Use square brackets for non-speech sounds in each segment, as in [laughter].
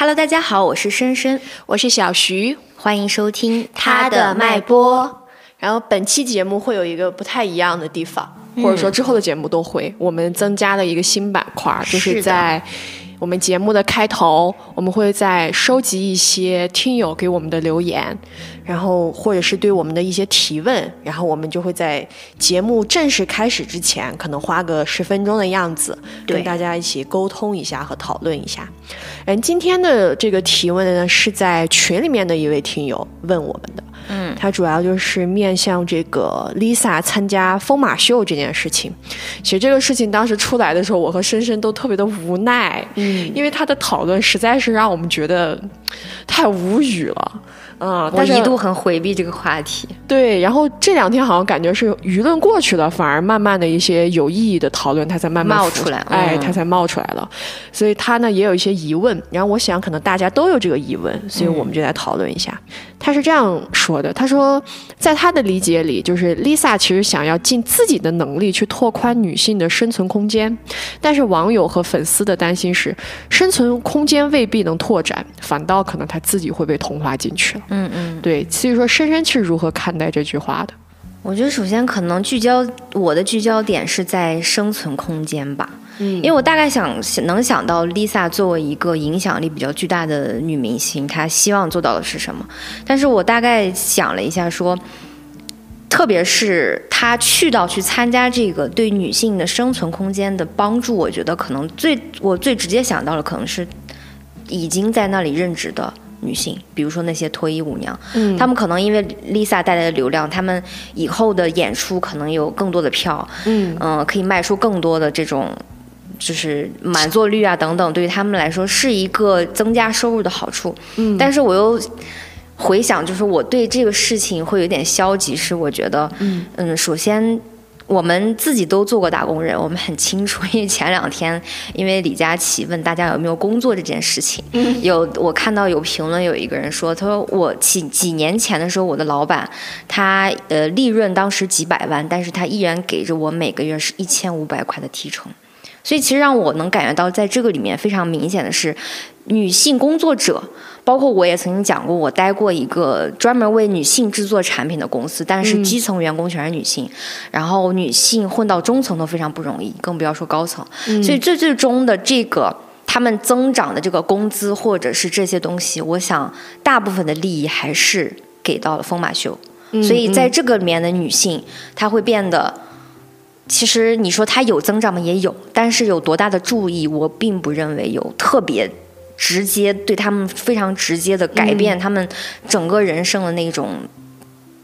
Hello，大家好，我是深深，我是小徐，欢迎收听他的脉搏。然后本期节目会有一个不太一样的地方，或者说之后的节目都会，我们增加了一个新板块，就是在。我们节目的开头，我们会在收集一些听友给我们的留言，然后或者是对我们的一些提问，然后我们就会在节目正式开始之前，可能花个十分钟的样子，跟大家一起沟通一下和讨论一下。嗯，今天的这个提问呢，是在群里面的一位听友问我们的。嗯，他主要就是面向这个 Lisa 参加疯马秀这件事情。其实这个事情当时出来的时候，我和深深都特别的无奈，嗯，因为他的讨论实在是让我们觉得太无语了。嗯，我一度很回避这个话题。对，然后这两天好像感觉是舆论过去了，反而慢慢的一些有意义的讨论，它才慢慢冒出来，哎，它才冒出来了。所以他呢也有一些疑问，然后我想可能大家都有这个疑问，所以我们就来讨论一下。他是这样说的：他说，在他的理解里，就是 Lisa 其实想要尽自己的能力去拓宽女性的生存空间，但是网友和粉丝的担心是，生存空间未必能拓展，反倒可能她自己会被同化进去了。嗯嗯，对，所以说深深是如何看待这句话的？我觉得首先可能聚焦我的聚焦点是在生存空间吧，嗯，因为我大概想能想到 Lisa 作为一个影响力比较巨大的女明星，她希望做到的是什么？但是我大概想了一下，说，特别是她去到去参加这个对女性的生存空间的帮助，我觉得可能最我最直接想到的可能是已经在那里任职的。女性，比如说那些脱衣舞娘，嗯，她们可能因为 Lisa 带来的流量，她们以后的演出可能有更多的票，嗯嗯，可以卖出更多的这种，就是满座率啊等等，对于他们来说是一个增加收入的好处。嗯，但是我又回想，就是我对这个事情会有点消极，是我觉得，嗯嗯，首先。我们自己都做过打工人，我们很清楚。[laughs] 因为前两天，因为李佳琦问大家有没有工作这件事情，有我看到有评论，有一个人说，他说我几几年前的时候，我的老板他呃利润当时几百万，但是他依然给着我每个月是一千五百块的提成。所以其实让我能感觉到，在这个里面非常明显的是，女性工作者，包括我也曾经讲过，我待过一个专门为女性制作产品的公司，但是基层员工全是女性，然后女性混到中层都非常不容易，更不要说高层。所以最最终的这个他们增长的这个工资或者是这些东西，我想大部分的利益还是给到了风马秀。所以在这个里面的女性，她会变得。其实你说它有增长吗？也有，但是有多大的注意，我并不认为有特别直接对他们非常直接的改变他们整个人生的那种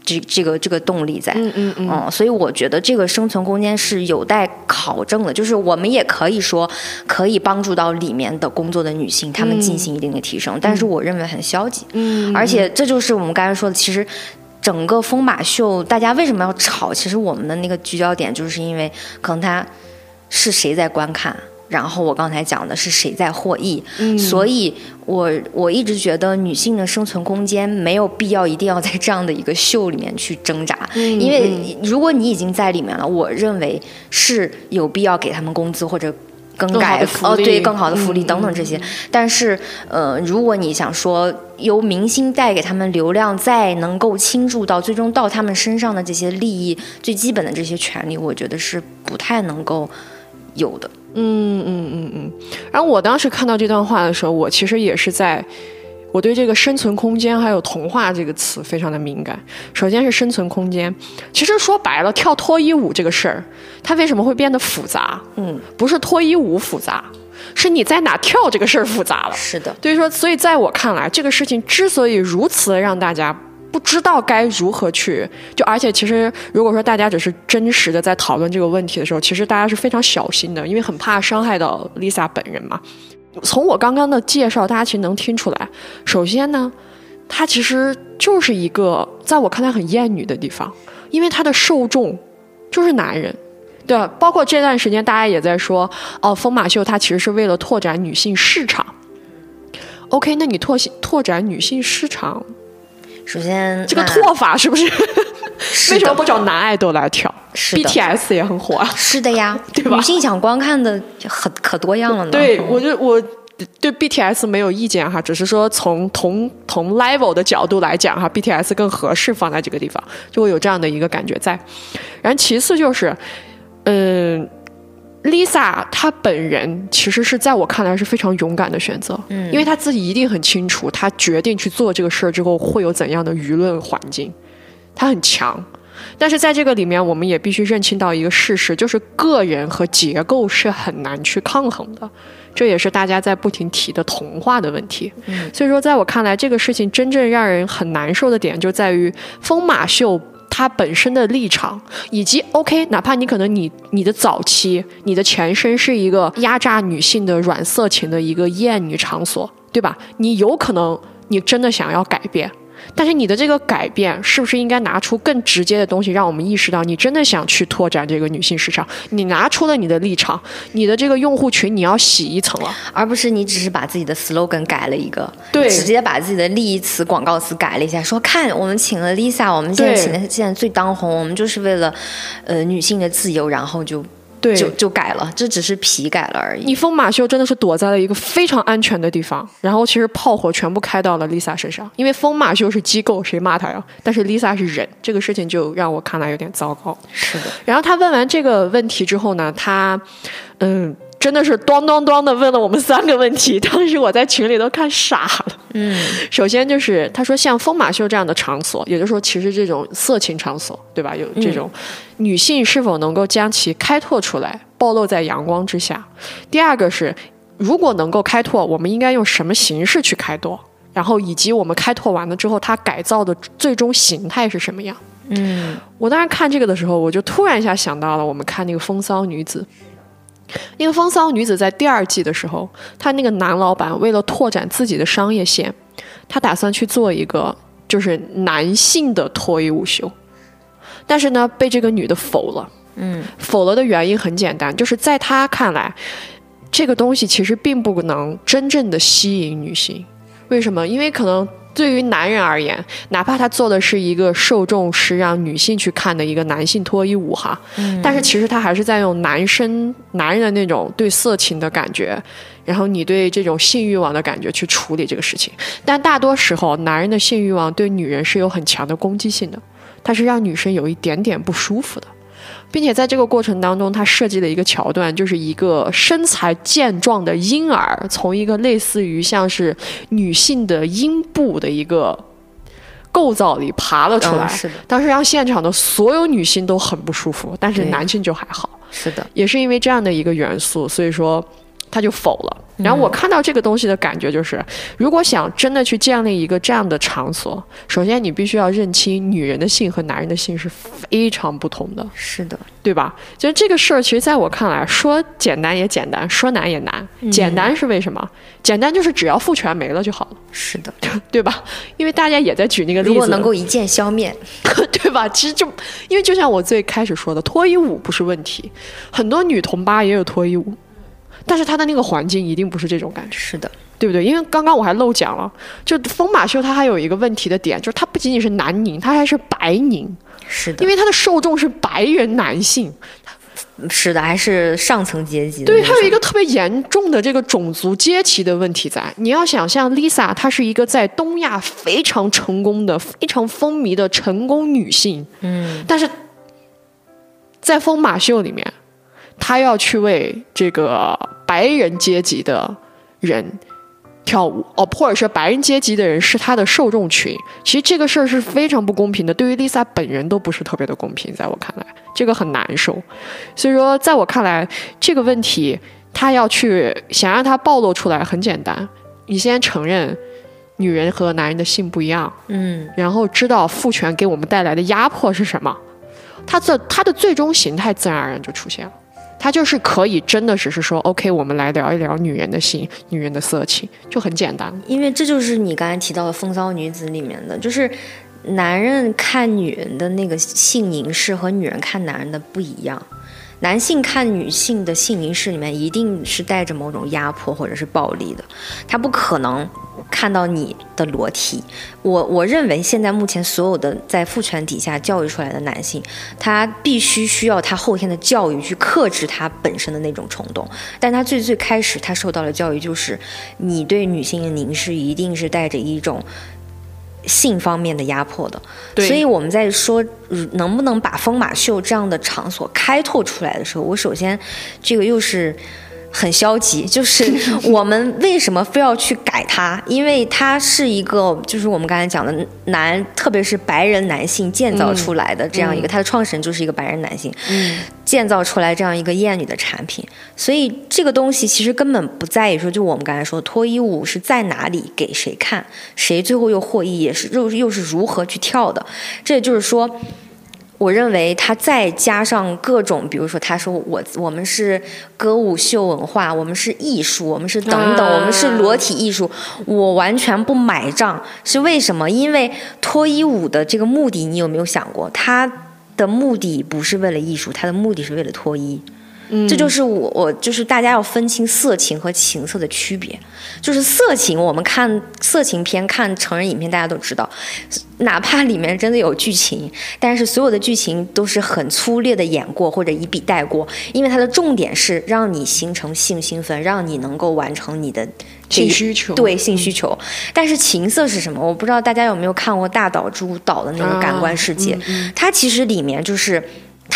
这这个这个动力在。嗯嗯嗯。所以我觉得这个生存空间是有待考证的。就是我们也可以说可以帮助到里面的工作的女性，她们进行一定的提升，但是我认为很消极。嗯。而且这就是我们刚才说的，其实。整个风马秀，大家为什么要吵？其实我们的那个聚焦点，就是因为可能他是谁在观看，然后我刚才讲的是谁在获益。嗯，所以我我一直觉得女性的生存空间没有必要一定要在这样的一个秀里面去挣扎，因为如果你已经在里面了，我认为是有必要给他们工资或者。更改哦，对，更好的福利等等这些，但是呃，如果你想说由明星带给他们流量，再能够倾注到最终到他们身上的这些利益，最基本的这些权利，我觉得是不太能够有的。嗯嗯嗯嗯。然后我当时看到这段话的时候，我其实也是在。我对这个生存空间还有童话这个词非常的敏感。首先是生存空间，其实说白了，跳脱衣舞这个事儿，它为什么会变得复杂？嗯，不是脱衣舞复杂，是你在哪跳这个事儿复杂了。是的，所以说，所以在我看来，这个事情之所以如此让大家不知道该如何去，就而且其实如果说大家只是真实的在讨论这个问题的时候，其实大家是非常小心的，因为很怕伤害到 Lisa 本人嘛。从我刚刚的介绍，大家其实能听出来。首先呢，它其实就是一个在我看来很厌女的地方，因为它的受众就是男人，对？包括这段时间大家也在说，哦，疯马秀它其实是为了拓展女性市场。OK，那你拓拓展女性市场，首先这个拓法是不是？为什么不找男爱豆来跳？BTS 也很火啊。是的呀，[laughs] 对吧？女性想观看的很可多样了呢。对，我就我对 BTS 没有意见哈，只是说从同同 level 的角度来讲哈，BTS 更合适放在这个地方，就会有这样的一个感觉在。然后其次就是，嗯，Lisa 她本人其实是在我看来是非常勇敢的选择，嗯，因为她自己一定很清楚，她决定去做这个事儿之后会有怎样的舆论环境，她很强。但是在这个里面，我们也必须认清到一个事实，就是个人和结构是很难去抗衡的。这也是大家在不停提的童话的问题。所以说，在我看来，这个事情真正让人很难受的点，就在于疯马秀他本身的立场，以及 OK，哪怕你可能你你的早期，你的前身是一个压榨女性的软色情的一个艳女场所，对吧？你有可能你真的想要改变。但是你的这个改变，是不是应该拿出更直接的东西，让我们意识到你真的想去拓展这个女性市场？你拿出了你的立场，你的这个用户群你要洗一层了，而不是你只是把自己的 slogan 改了一个，对，直接把自己的利益词、广告词改了一下，说看我们请了 Lisa，我们现在请的现在最当红，我们就是为了呃女性的自由，然后就。对，就就改了，这只是皮改了而已。你疯马秀真的是躲在了一个非常安全的地方，然后其实炮火全部开到了 Lisa 身上，因为疯马秀是机构，谁骂他呀？但是 Lisa 是人，这个事情就让我看来有点糟糕。是的。然后他问完这个问题之后呢，他，嗯。真的是咣咣咣的问了我们三个问题，当时我在群里都看傻了。嗯，首先就是他说像疯马秀这样的场所，也就是说其实这种色情场所，对吧？有这种女性是否能够将其开拓出来，暴露在阳光之下？第二个是，如果能够开拓，我们应该用什么形式去开拓？然后以及我们开拓完了之后，它改造的最终形态是什么样？嗯，我当时看这个的时候，我就突然一下想到了我们看那个《风骚女子》。那个风骚女子在第二季的时候，她那个男老板为了拓展自己的商业线，他打算去做一个就是男性的脱衣舞秀，但是呢，被这个女的否了。嗯，否了的原因很简单，就是在他看来，这个东西其实并不能真正的吸引女性。为什么？因为可能。对于男人而言，哪怕他做的是一个受众是让女性去看的一个男性脱衣舞哈，但是其实他还是在用男生男人的那种对色情的感觉，然后你对这种性欲望的感觉去处理这个事情。但大多时候，男人的性欲望对女人是有很强的攻击性的，它是让女生有一点点不舒服的。并且在这个过程当中，他设计了一个桥段，就是一个身材健壮的婴儿从一个类似于像是女性的阴部的一个构造里爬了出来。是的，当时让现场的所有女性都很不舒服，但是男性就还好。是的，也是因为这样的一个元素，所以说他就否了。然后我看到这个东西的感觉就是，如果想真的去建立一个这样的场所，首先你必须要认清女人的性和男人的性是非常不同的。是的，对吧？就是这个事儿，其实在我看来，说简单也简单，说难也难。简单是为什么？简单就是只要父权没了就好了。是的，[laughs] 对吧？因为大家也在举那个例子，如果能够一键消灭，[laughs] 对吧？其实就因为就像我最开始说的，脱衣舞不是问题，很多女同吧也有脱衣舞。但是他的那个环境一定不是这种感觉，是的，对不对？因为刚刚我还漏讲了，就疯马秀它还有一个问题的点，就是它不仅仅是南宁，它还是白宁，是的，因为它的受众是白人男性，是的，还是上层阶级。对，它有一个特别严重的这个种族阶级的问题在。你要想象 Lisa，她是一个在东亚非常成功的、非常风靡的成功女性，嗯，但是在疯马秀里面。他要去为这个白人阶级的人跳舞哦，或者是白人阶级的人是他的受众群。其实这个事儿是非常不公平的，对于 Lisa 本人都不是特别的公平。在我看来，这个很难受。所以说，在我看来，这个问题他要去想让他暴露出来很简单，你先承认女人和男人的性不一样，嗯，然后知道父权给我们带来的压迫是什么，他这他的最终形态自然而然就出现了。他就是可以真的只是说，OK，我们来聊一聊女人的性、女人的色情，就很简单。因为这就是你刚才提到的《风骚女子》里面的，就是男人看女人的那个性凝视和女人看男人的不一样。男性看女性的性凝视里面一定是带着某种压迫或者是暴力的，他不可能。看到你的裸体。我我认为现在目前所有的在父权底下教育出来的男性，他必须需要他后天的教育去克制他本身的那种冲动。但他最最开始他受到的教育，就是你对女性的凝视一定是带着一种。性方面的压迫的，所以我们在说能不能把疯马秀这样的场所开拓出来的时候，我首先这个又是很消极，[laughs] 就是我们为什么非要去改它？因为它是一个，就是我们刚才讲的男，特别是白人男性建造出来的这样一个，它的创始人就是一个白人男性。建造出来这样一个艳女的产品，所以这个东西其实根本不在于说，就我们刚才说脱衣舞是在哪里给谁看，谁最后又获益，也是又又是如何去跳的。这也就是说，我认为他再加上各种，比如说他说我我们是歌舞秀文化，我们是艺术，我们是等等，我们是裸体艺术，我完全不买账。是为什么？因为脱衣舞的这个目的，你有没有想过？他。的目的不是为了艺术，它的目的是为了脱衣。这就是我我就是大家要分清色情和情色的区别。就是色情，我们看色情片、看成人影片，大家都知道，哪怕里面真的有剧情，但是所有的剧情都是很粗略的演过或者一笔带过，因为它的重点是让你形成性兴奋，让你能够完成你的性需求。对性需求。但是情色是什么？我不知道大家有没有看过大岛渚导的那个《感官世界》，它其实里面就是。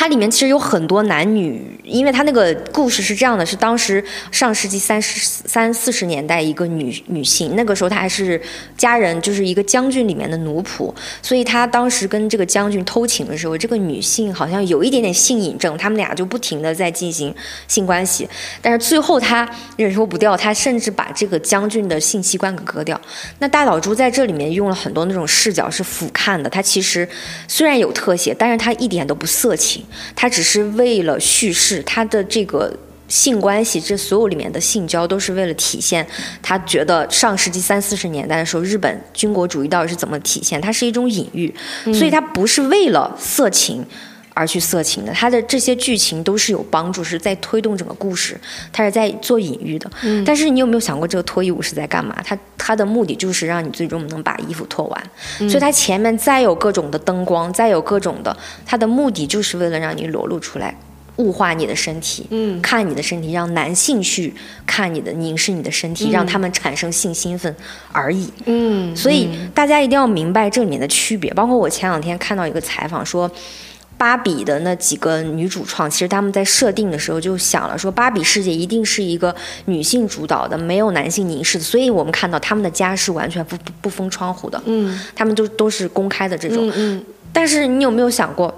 它里面其实有很多男女，因为它那个故事是这样的：是当时上世纪三十三四十年代，一个女女性，那个时候她还是家人，就是一个将军里面的奴仆，所以她当时跟这个将军偷情的时候，这个女性好像有一点点性瘾症，他们俩就不停的在进行性关系，但是最后她忍受不掉，她甚至把这个将军的性器官给割掉。那大岛渚在这里面用了很多那种视角是俯瞰的，它其实虽然有特写，但是它一点都不色情。他只是为了叙事，他的这个性关系，这所有里面的性交都是为了体现他觉得上世纪三四十年代的时候，日本军国主义到底是怎么体现，它是一种隐喻，所以它不是为了色情。而去色情的，他的这些剧情都是有帮助，是在推动整个故事，他是在做隐喻的。嗯，但是你有没有想过，这个脱衣舞是在干嘛？他他的目的就是让你最终能把衣服脱完。所以他前面再有各种的灯光，再有各种的，他的目的就是为了让你裸露出来，物化你的身体，嗯，看你的身体，让男性去看你的，凝视你的身体，让他们产生性兴奋而已。嗯，所以大家一定要明白这里面的区别。包括我前两天看到一个采访说。芭比的那几个女主创，其实他们在设定的时候就想了，说芭比世界一定是一个女性主导的，没有男性凝视的，所以我们看到他们的家是完全不不不封窗户的，嗯，他们都都是公开的这种，嗯嗯，但是你有没有想过？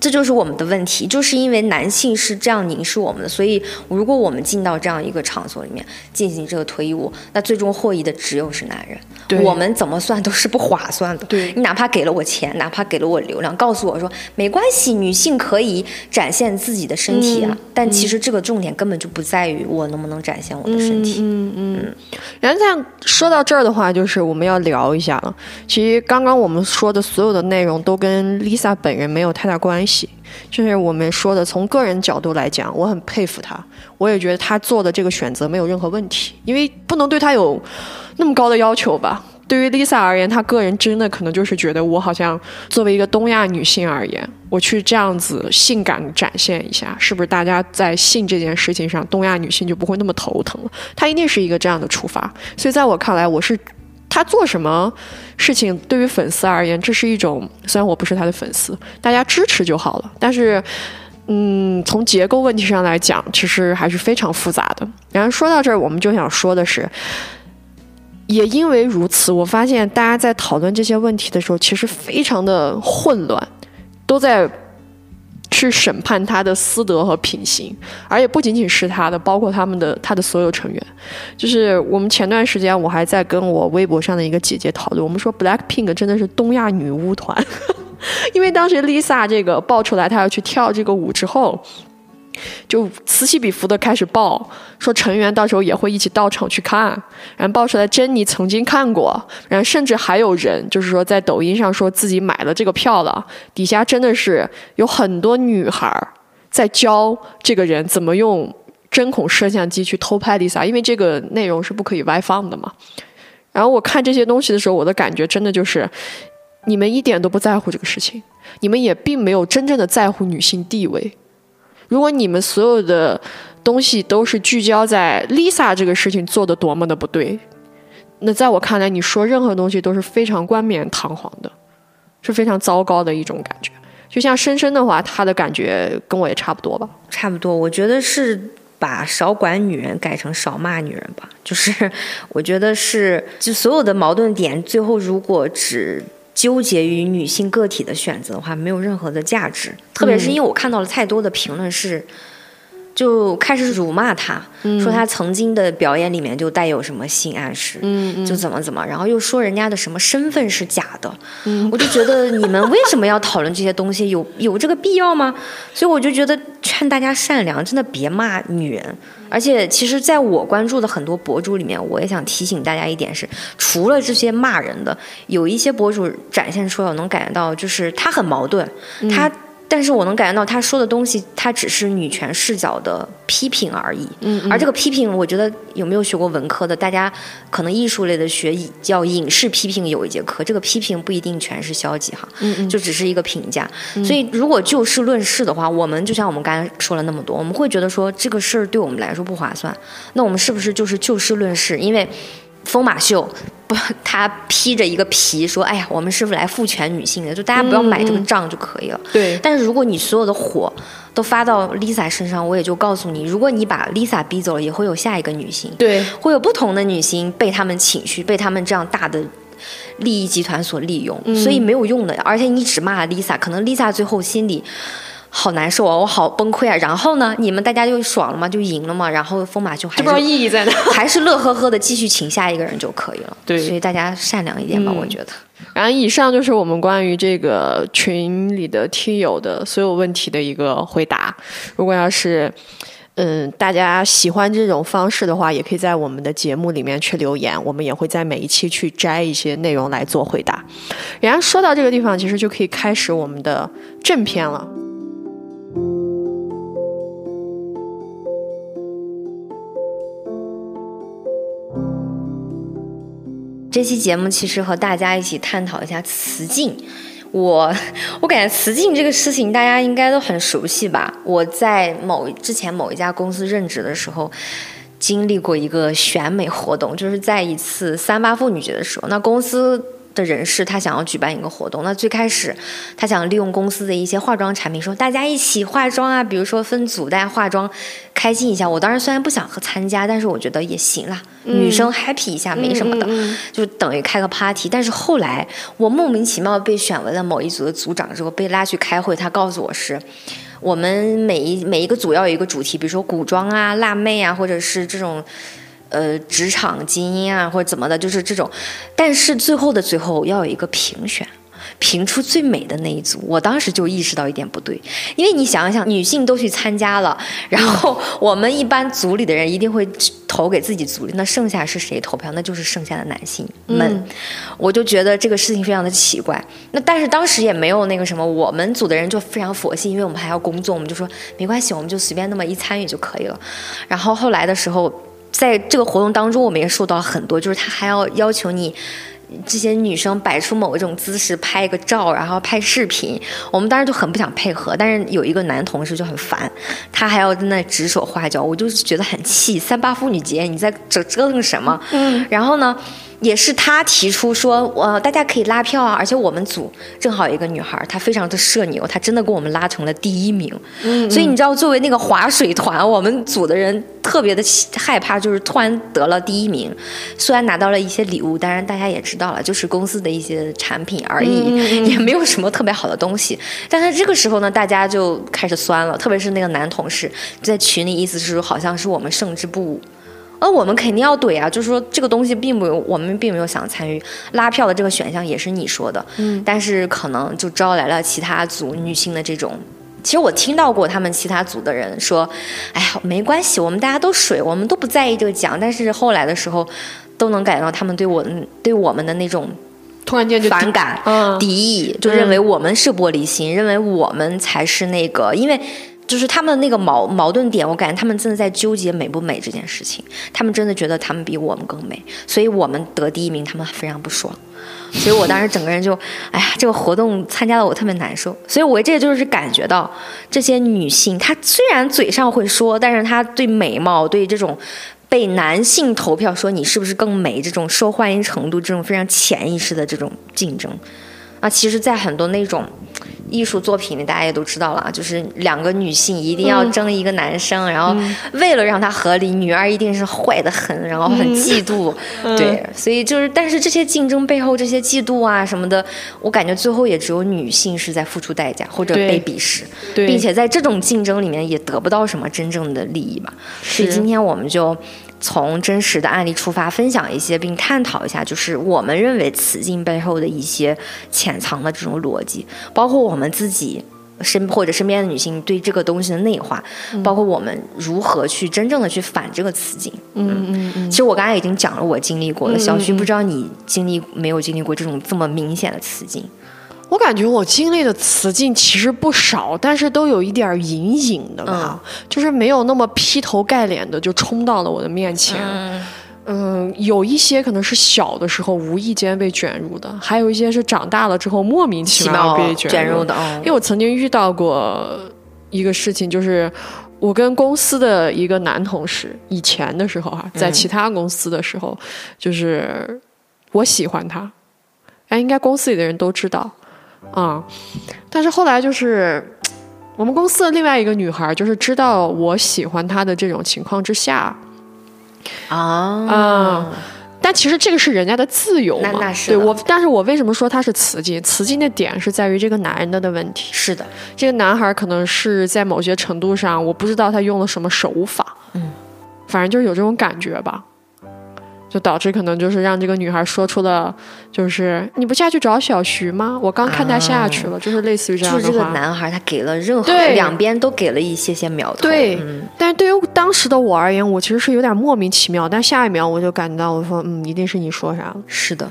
这就是我们的问题，就是因为男性是这样凝视我们的，所以如果我们进到这样一个场所里面进行这个脱衣舞，那最终获益的只有是男人。我们怎么算都是不划算的。对你哪怕给了我钱，哪怕给了我流量，告诉我说没关系，女性可以展现自己的身体啊，但其实这个重点根本就不在于我能不能展现我的身体。嗯嗯。然后这样说到这儿的话，就是我们要聊一下了。其实刚刚我们说的所有的内容都跟 Lisa 本人没有太大关系。关系就是我们说的，从个人角度来讲，我很佩服他，我也觉得他做的这个选择没有任何问题，因为不能对他有那么高的要求吧。对于 Lisa 而言，她个人真的可能就是觉得，我好像作为一个东亚女性而言，我去这样子性感展现一下，是不是大家在性这件事情上，东亚女性就不会那么头疼了？她一定是一个这样的出发，所以在我看来，我是。他做什么事情，对于粉丝而言，这是一种虽然我不是他的粉丝，大家支持就好了。但是，嗯，从结构问题上来讲，其实还是非常复杂的。然后说到这儿，我们就想说的是，也因为如此，我发现大家在讨论这些问题的时候，其实非常的混乱，都在。去审判他的私德和品行，而也不仅仅是他的，包括他们的他的所有成员。就是我们前段时间，我还在跟我微博上的一个姐姐讨论，我们说 Black Pink 真的是东亚女巫团，[laughs] 因为当时 Lisa 这个爆出来她要去跳这个舞之后。就此起彼伏的开始报，说成员到时候也会一起到场去看，然后爆出来珍妮曾经看过，然后甚至还有人就是说在抖音上说自己买了这个票了，底下真的是有很多女孩在教这个人怎么用针孔摄像机去偷拍 Lisa，因为这个内容是不可以外放的嘛。然后我看这些东西的时候，我的感觉真的就是，你们一点都不在乎这个事情，你们也并没有真正的在乎女性地位。如果你们所有的东西都是聚焦在 Lisa 这个事情做的多么的不对，那在我看来，你说任何东西都是非常冠冕堂皇的，是非常糟糕的一种感觉。就像深深的话，他的感觉跟我也差不多吧，差不多。我觉得是把少管女人改成少骂女人吧，就是我觉得是，就所有的矛盾点，最后如果只纠结于女性个体的选择的话，没有任何的价值。特别是因为我看到了太多的评论是。就开始辱骂他，说他曾经的表演里面就带有什么性暗示，就怎么怎么，然后又说人家的什么身份是假的，我就觉得你们为什么要讨论这些东西？有有这个必要吗？所以我就觉得劝大家善良，真的别骂女人。而且其实在我关注的很多博主里面，我也想提醒大家一点是，除了这些骂人的，有一些博主展现出来，我能感觉到就是他很矛盾，他。但是我能感觉到他说的东西，他只是女权视角的批评而已。嗯，而这个批评，我觉得有没有学过文科的，大家可能艺术类的学叫影视批评有一节课，这个批评不一定全是消极哈，嗯嗯，就只是一个评价。所以如果就事论事的话，我们就像我们刚才说了那么多，我们会觉得说这个事儿对我们来说不划算，那我们是不是就是就事论事？因为。疯马秀不，他披着一个皮说：“哎呀，我们是不是来父权女性的？就大家不要买这个账就可以了。”对。但是如果你所有的火都发到 Lisa 身上，我也就告诉你，如果你把 Lisa 逼走了，也会有下一个女性。对。会有不同的女性被他们请去，被他们这样大的利益集团所利用，所以没有用的。而且你只骂 Lisa，可能 Lisa 最后心里。好难受啊，我好崩溃啊！然后呢，你们大家就爽了吗？就赢了吗？然后风马就还是不知道意义在哪，[laughs] 还是乐呵呵的继续请下一个人就可以了。对，所以大家善良一点吧，我觉得。然后以上就是我们关于这个群里的听友的所有问题的一个回答。如果要是嗯大家喜欢这种方式的话，也可以在我们的节目里面去留言，我们也会在每一期去摘一些内容来做回答。然后说到这个地方，其实就可以开始我们的正片了。这期节目其实和大家一起探讨一下雌竞。我 [laughs] 我感觉雌竞这个事情大家应该都很熟悉吧？我在某之前某一家公司任职的时候，经历过一个选美活动，就是在一次三八妇女节的时候，那公司。的人士，他想要举办一个活动。那最开始，他想利用公司的一些化妆产品，说大家一起化妆啊，比如说分组带化妆，开心一下。我当时虽然不想和参加，但是我觉得也行啦，女生 happy 一下没什么的，就等于开个 party。但是后来我莫名其妙被选为了某一组的组长之后，被拉去开会，他告诉我是，我们每一每一个组要有一个主题，比如说古装啊、辣妹啊，或者是这种。呃，职场精英啊，或者怎么的，就是这种。但是最后的最后要有一个评选，评出最美的那一组。我当时就意识到一点不对，因为你想想，女性都去参加了，然后我们一般组里的人一定会投给自己组里，那剩下是谁投票？那就是剩下的男性们。我就觉得这个事情非常的奇怪。那但是当时也没有那个什么，我们组的人就非常佛系，因为我们还要工作，我们就说没关系，我们就随便那么一参与就可以了。然后后来的时候。在这个活动当中，我们也受到很多，就是他还要要求你这些女生摆出某一种姿势拍一个照，然后拍视频。我们当时就很不想配合，但是有一个男同事就很烦，他还要在那指手画脚，我就觉得很气。三八妇女节你在折折腾什么？嗯，然后呢？也是他提出说，呃，大家可以拉票啊，而且我们组正好有一个女孩，她非常的社牛，她真的给我们拉成了第一名。嗯，所以你知道，作为那个划水团，我们组的人特别的害怕，就是突然得了第一名。虽然拿到了一些礼物，当然大家也知道了，就是公司的一些产品而已，也没有什么特别好的东西。但是这个时候呢，大家就开始酸了，特别是那个男同事在群里，意思是说好像是我们胜之不武。那我们肯定要怼啊！就是说，这个东西并没有，我们并没有想参与拉票的这个选项，也是你说的。嗯。但是可能就招来了其他组女性的这种。其实我听到过他们其他组的人说：“哎呀，没关系，我们大家都水，我们都不在意这个奖。”但是后来的时候，都能感觉到他们对我对我们的那种突然间就反感、敌意，就认为我们是玻璃心，认为我们才是那个，因为。就是他们那个矛矛盾点，我感觉他们真的在纠结美不美这件事情。他们真的觉得他们比我们更美，所以我们得第一名，他们非常不爽。所以我当时整个人就，哎呀，这个活动参加的我特别难受。所以我这就是感觉到这些女性，她虽然嘴上会说，但是她对美貌、对这种被男性投票说你是不是更美这种受欢迎程度，这种非常潜意识的这种竞争，啊，其实，在很多那种。艺术作品里，大家也都知道了，就是两个女性一定要争一个男生，然后为了让他合理，女二一定是坏的很，然后很嫉妒，对，所以就是，但是这些竞争背后，这些嫉妒啊什么的，我感觉最后也只有女性是在付出代价或者被鄙视，并且在这种竞争里面也得不到什么真正的利益吧。所以今天我们就。从真实的案例出发，分享一些，并探讨一下，就是我们认为雌竞背后的一些潜藏的这种逻辑，包括我们自己身或者身边的女性对这个东西的内化，包括我们如何去真正的去反这个雌竞。嗯嗯嗯。其实我刚才已经讲了我经历过的，小徐不知道你经历没有经历过这种这么明显的雌竞。我感觉我经历的雌竞其实不少，但是都有一点隐隐的吧，就是没有那么劈头盖脸的就冲到了我的面前。嗯，有一些可能是小的时候无意间被卷入的，还有一些是长大了之后莫名其妙被卷入的。因为我曾经遇到过一个事情，就是我跟公司的一个男同事，以前的时候哈，在其他公司的时候，就是我喜欢他，哎，应该公司里的人都知道。啊，但是后来就是 [tsk] 我们公司的另外一个女孩，就是知道我喜欢她的这种情况之下，啊。啊，但其实这个是人家的自由嘛，那是对我，但是我为什么说他是雌竞？雌竞的点是在于这个男人的的问题，是的，这个男孩可能是在某些程度上，我不知道他用了什么手法，嗯，反正就是有这种感觉吧。就导致可能就是让这个女孩说出了，就是你不下去找小徐吗？我刚看他下去了，就是类似于这样的话。就是这个男孩，他给了任何两边都给了一些些苗头。对，但是对于当时的我而言，我其实是有点莫名其妙。但下一秒我就感到，我说嗯，一定是你说啥了。是的，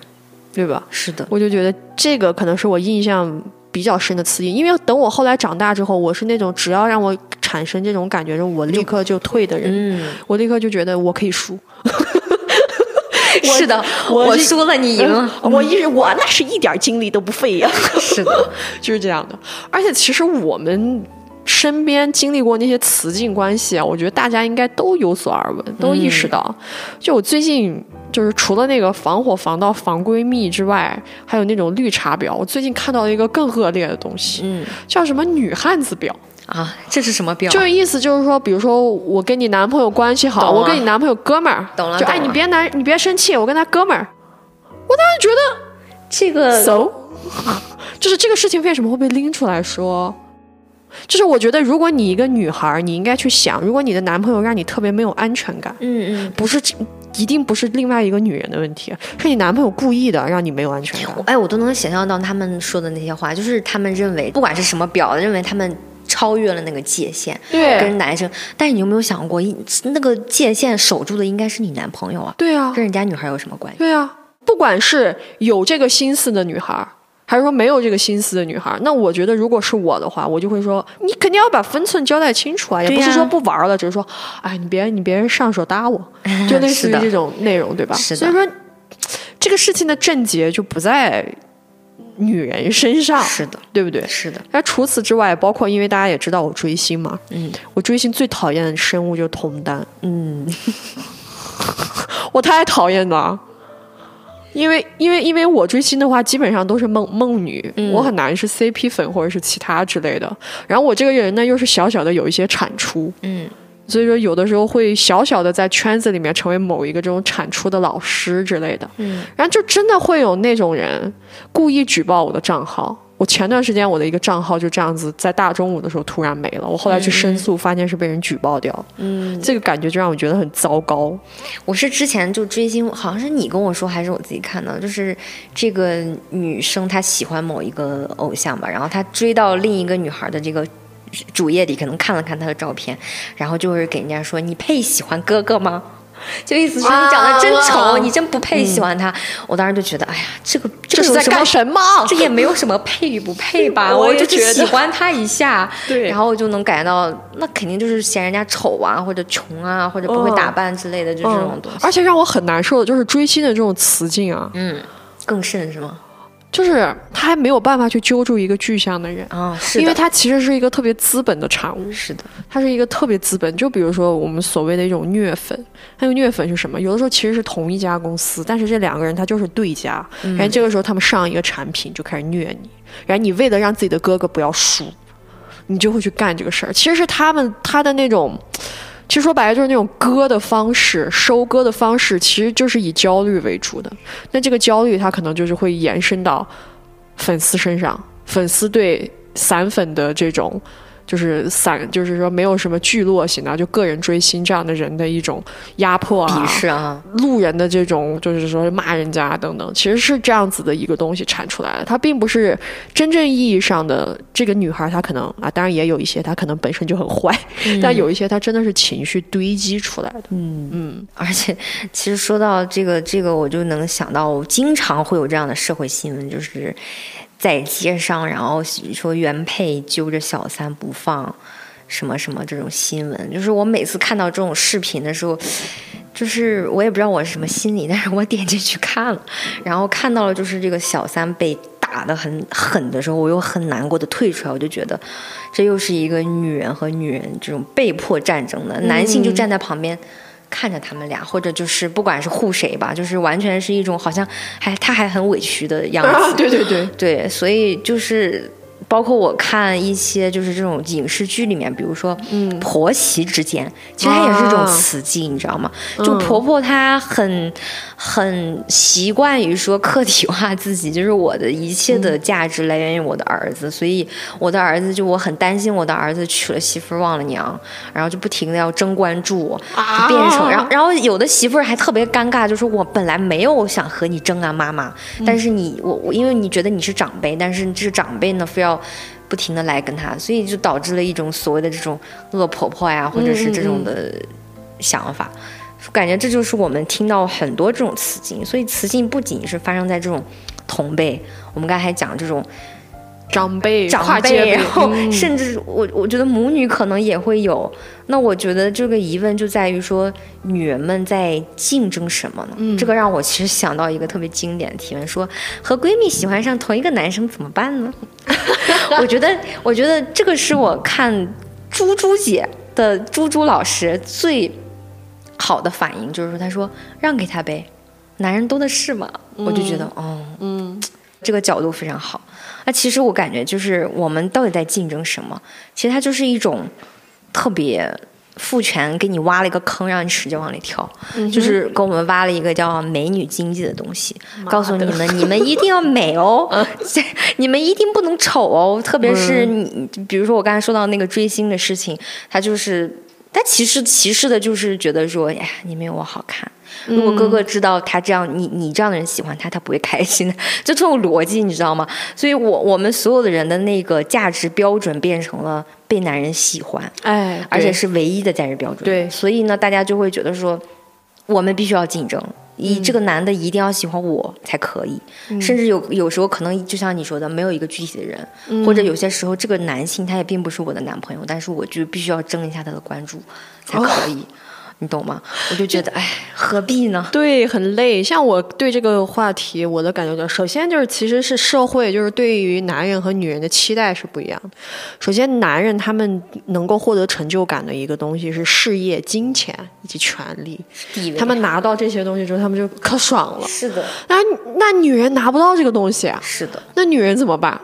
对吧？是的，我就觉得这个可能是我印象比较深的刺激，因为等我后来长大之后，我是那种只要让我产生这种感觉，我立刻就退的人。嗯，我立刻就觉得我可以输。[laughs] [laughs] 是的，我输了，你赢了。我一我那是一点精力都不费呀。[laughs] 是的，[laughs] 就是这样的。而且其实我们身边经历过那些雌竞关系啊，我觉得大家应该都有所耳闻，都意识到。就我最近就是除了那个防火防盗防闺蜜之外，还有那种绿茶婊。我最近看到了一个更恶劣的东西，嗯，叫什么女汉子婊。啊，这是什么表？就是意思就是说，比如说我跟你男朋友关系好，我跟你男朋友哥们儿，懂了，就哎，你别男，你别生气，我跟他哥们儿。我当时觉得这个，so，[laughs] 就是这个事情为什么会被拎出来说？就是我觉得，如果你一个女孩，你应该去想，如果你的男朋友让你特别没有安全感，嗯嗯，不是一定不是另外一个女人的问题，是你男朋友故意的让你没有安全感。哎，我都能想象到他们说的那些话，就是他们认为，不管是什么表，认为他们。超越了那个界限，对，跟男生。但是你有没有想过，那个界限守住的应该是你男朋友啊？对啊，跟人家女孩有什么关系？对啊，不管是有这个心思的女孩，还是说没有这个心思的女孩，那我觉得如果是我的话，我就会说，你肯定要把分寸交代清楚啊，也不是说不玩了，只是说，哎，你别你别上手搭我，[laughs] 就类似于这种内容，对吧？是的。所以说，这个事情的症结就不在。女人身上是的，对不对？是的。那除此之外，包括因为大家也知道我追星嘛，嗯，我追星最讨厌的生物就是同担，嗯，[laughs] 我太讨厌了。因为因为因为我追星的话，基本上都是梦梦女，我很难是 CP 粉或者是其他之类的。然后我这个人呢，又是小小的有一些产出，嗯。所以说，有的时候会小小的在圈子里面成为某一个这种产出的老师之类的，嗯，然后就真的会有那种人故意举报我的账号。我前段时间我的一个账号就这样子在大中午的时候突然没了，我后来去申诉，发现是被人举报掉。嗯，这个感觉就让我觉得很糟糕。我是之前就追星，好像是你跟我说，还是我自己看到，就是这个女生她喜欢某一个偶像吧，然后她追到另一个女孩的这个。主页里可能看了看他的照片，然后就是给人家说：“你配喜欢哥哥吗？”就意思是你长得真丑，你真不配喜欢他。我当时就觉得，哎呀，这个这是在干什么？[laughs] 这也没有什么配与不配吧？[laughs] 我我就也觉得喜欢他一下，对然后我就能感觉到，那肯定就是嫌人家丑啊，或者穷啊，或者不会打扮之类的，就这种东西。而且让我很难受的就是追星的这种词境啊，嗯，更甚是吗？就是他还没有办法去揪住一个具象的人。啊，是，因为他其实是一个特别资本的产物，是的，他是一个特别资本。就比如说我们所谓的一种虐粉，那个虐粉是什么？有的时候其实是同一家公司，但是这两个人他就是对家，然后这个时候他们上一个产品就开始虐你，然后你为了让自己的哥哥不要输，你就会去干这个事儿。其实是他们他的那种。其实说白了就是那种割的方式，收割的方式，其实就是以焦虑为主的。那这个焦虑，它可能就是会延伸到粉丝身上，粉丝对散粉的这种。就是散，就是说没有什么聚落型的，就个人追星这样的人的一种压迫啊，鄙视啊，路人的这种，就是说骂人家等等，其实是这样子的一个东西产出来的。它并不是真正意义上的这个女孩，她可能啊，当然也有一些她可能本身就很坏，但有一些她真的是情绪堆积出来的。嗯嗯，而且其实说到这个这个，我就能想到，经常会有这样的社会新闻，就是在街上，然后说原配揪着小三不放，什么什么这种新闻。就是我每次看到这种视频的时候，就是我也不知道我是什么心理，但是我点进去看了，然后看到了就是这个小三被打得很狠的时候，我又很难过的退出来，我就觉得这又是一个女人和女人这种被迫战争的，男性就站在旁边。看着他们俩，或者就是不管是护谁吧，就是完全是一种好像还他还很委屈的样子。[laughs] 对对对，对，所以就是包括我看一些就是这种影视剧里面，比如说嗯婆媳之间，其实它也是一种雌竞，你知道吗？就婆婆她很很习惯于说客体化自己，就是我的一切的价值来源于我的儿子，所以我的儿子就我很担心我的儿子娶了媳妇儿忘了娘，然后就不停的要争关注，就变成然后然后有的媳妇儿还特别尴尬，就是我本来没有想和你争啊，妈妈，但是你我我因为你觉得你是长辈，但是这个长辈呢非要。不停的来跟他，所以就导致了一种所谓的这种恶婆婆呀，或者是这种的想法。感觉这就是我们听到很多这种雌竞，所以雌性不仅是发生在这种同辈，我们刚才讲这种长辈长辈，然后嗯甚至我我觉得母女可能也会有。那我觉得这个疑问就在于说，女人们在竞争什么呢？嗯这个让我其实想到一个特别经典的提问，说和闺蜜喜欢上同一个男生怎么办呢？[laughs] 我觉得，我觉得这个是我看猪猪姐的猪猪老师最好的反应，就是说，她说让给他呗，男人多的是嘛。我就觉得，哦，嗯这个角度非常好。那其实我感觉就是我们到底在竞争什么？其实它就是一种特别父权给你挖了一个坑，让你使劲往里跳，就是给我们挖了一个叫美女经济的东西，告诉你们 [laughs] 你们一定要美哦，你们一定不能丑哦，特别是你，比如说我刚才说到那个追星的事情，它就是。他歧视歧视的就是觉得说，哎呀，你没有我好看。如果哥哥知道他这样，你你这样的人喜欢他，他不会开心的。[laughs] 就这种逻辑，你知道吗？所以我我们所有的人的那个价值标准变成了被男人喜欢，哎，而且是唯一的价值标准。对所以呢，大家就会觉得说，我们必须要竞争，一这个男的一定要喜欢我才可以。甚至有有时候可能就像你说的，没有一个具体的人，或者有些时候这个男性他也并不是我的男朋友，但是我就必须要争一下他的关注才可以。你懂吗？我就觉得，哎，何必呢？对，很累。像我对这个话题，我的感觉就是，首先就是其实是社会就是对于男人和女人的期待是不一样的。首先，男人他们能够获得成就感的一个东西是事业、金钱以及权利。他们拿到这些东西之后，他们就可爽了。是的，那那女人拿不到这个东西啊，是的，那女人怎么办？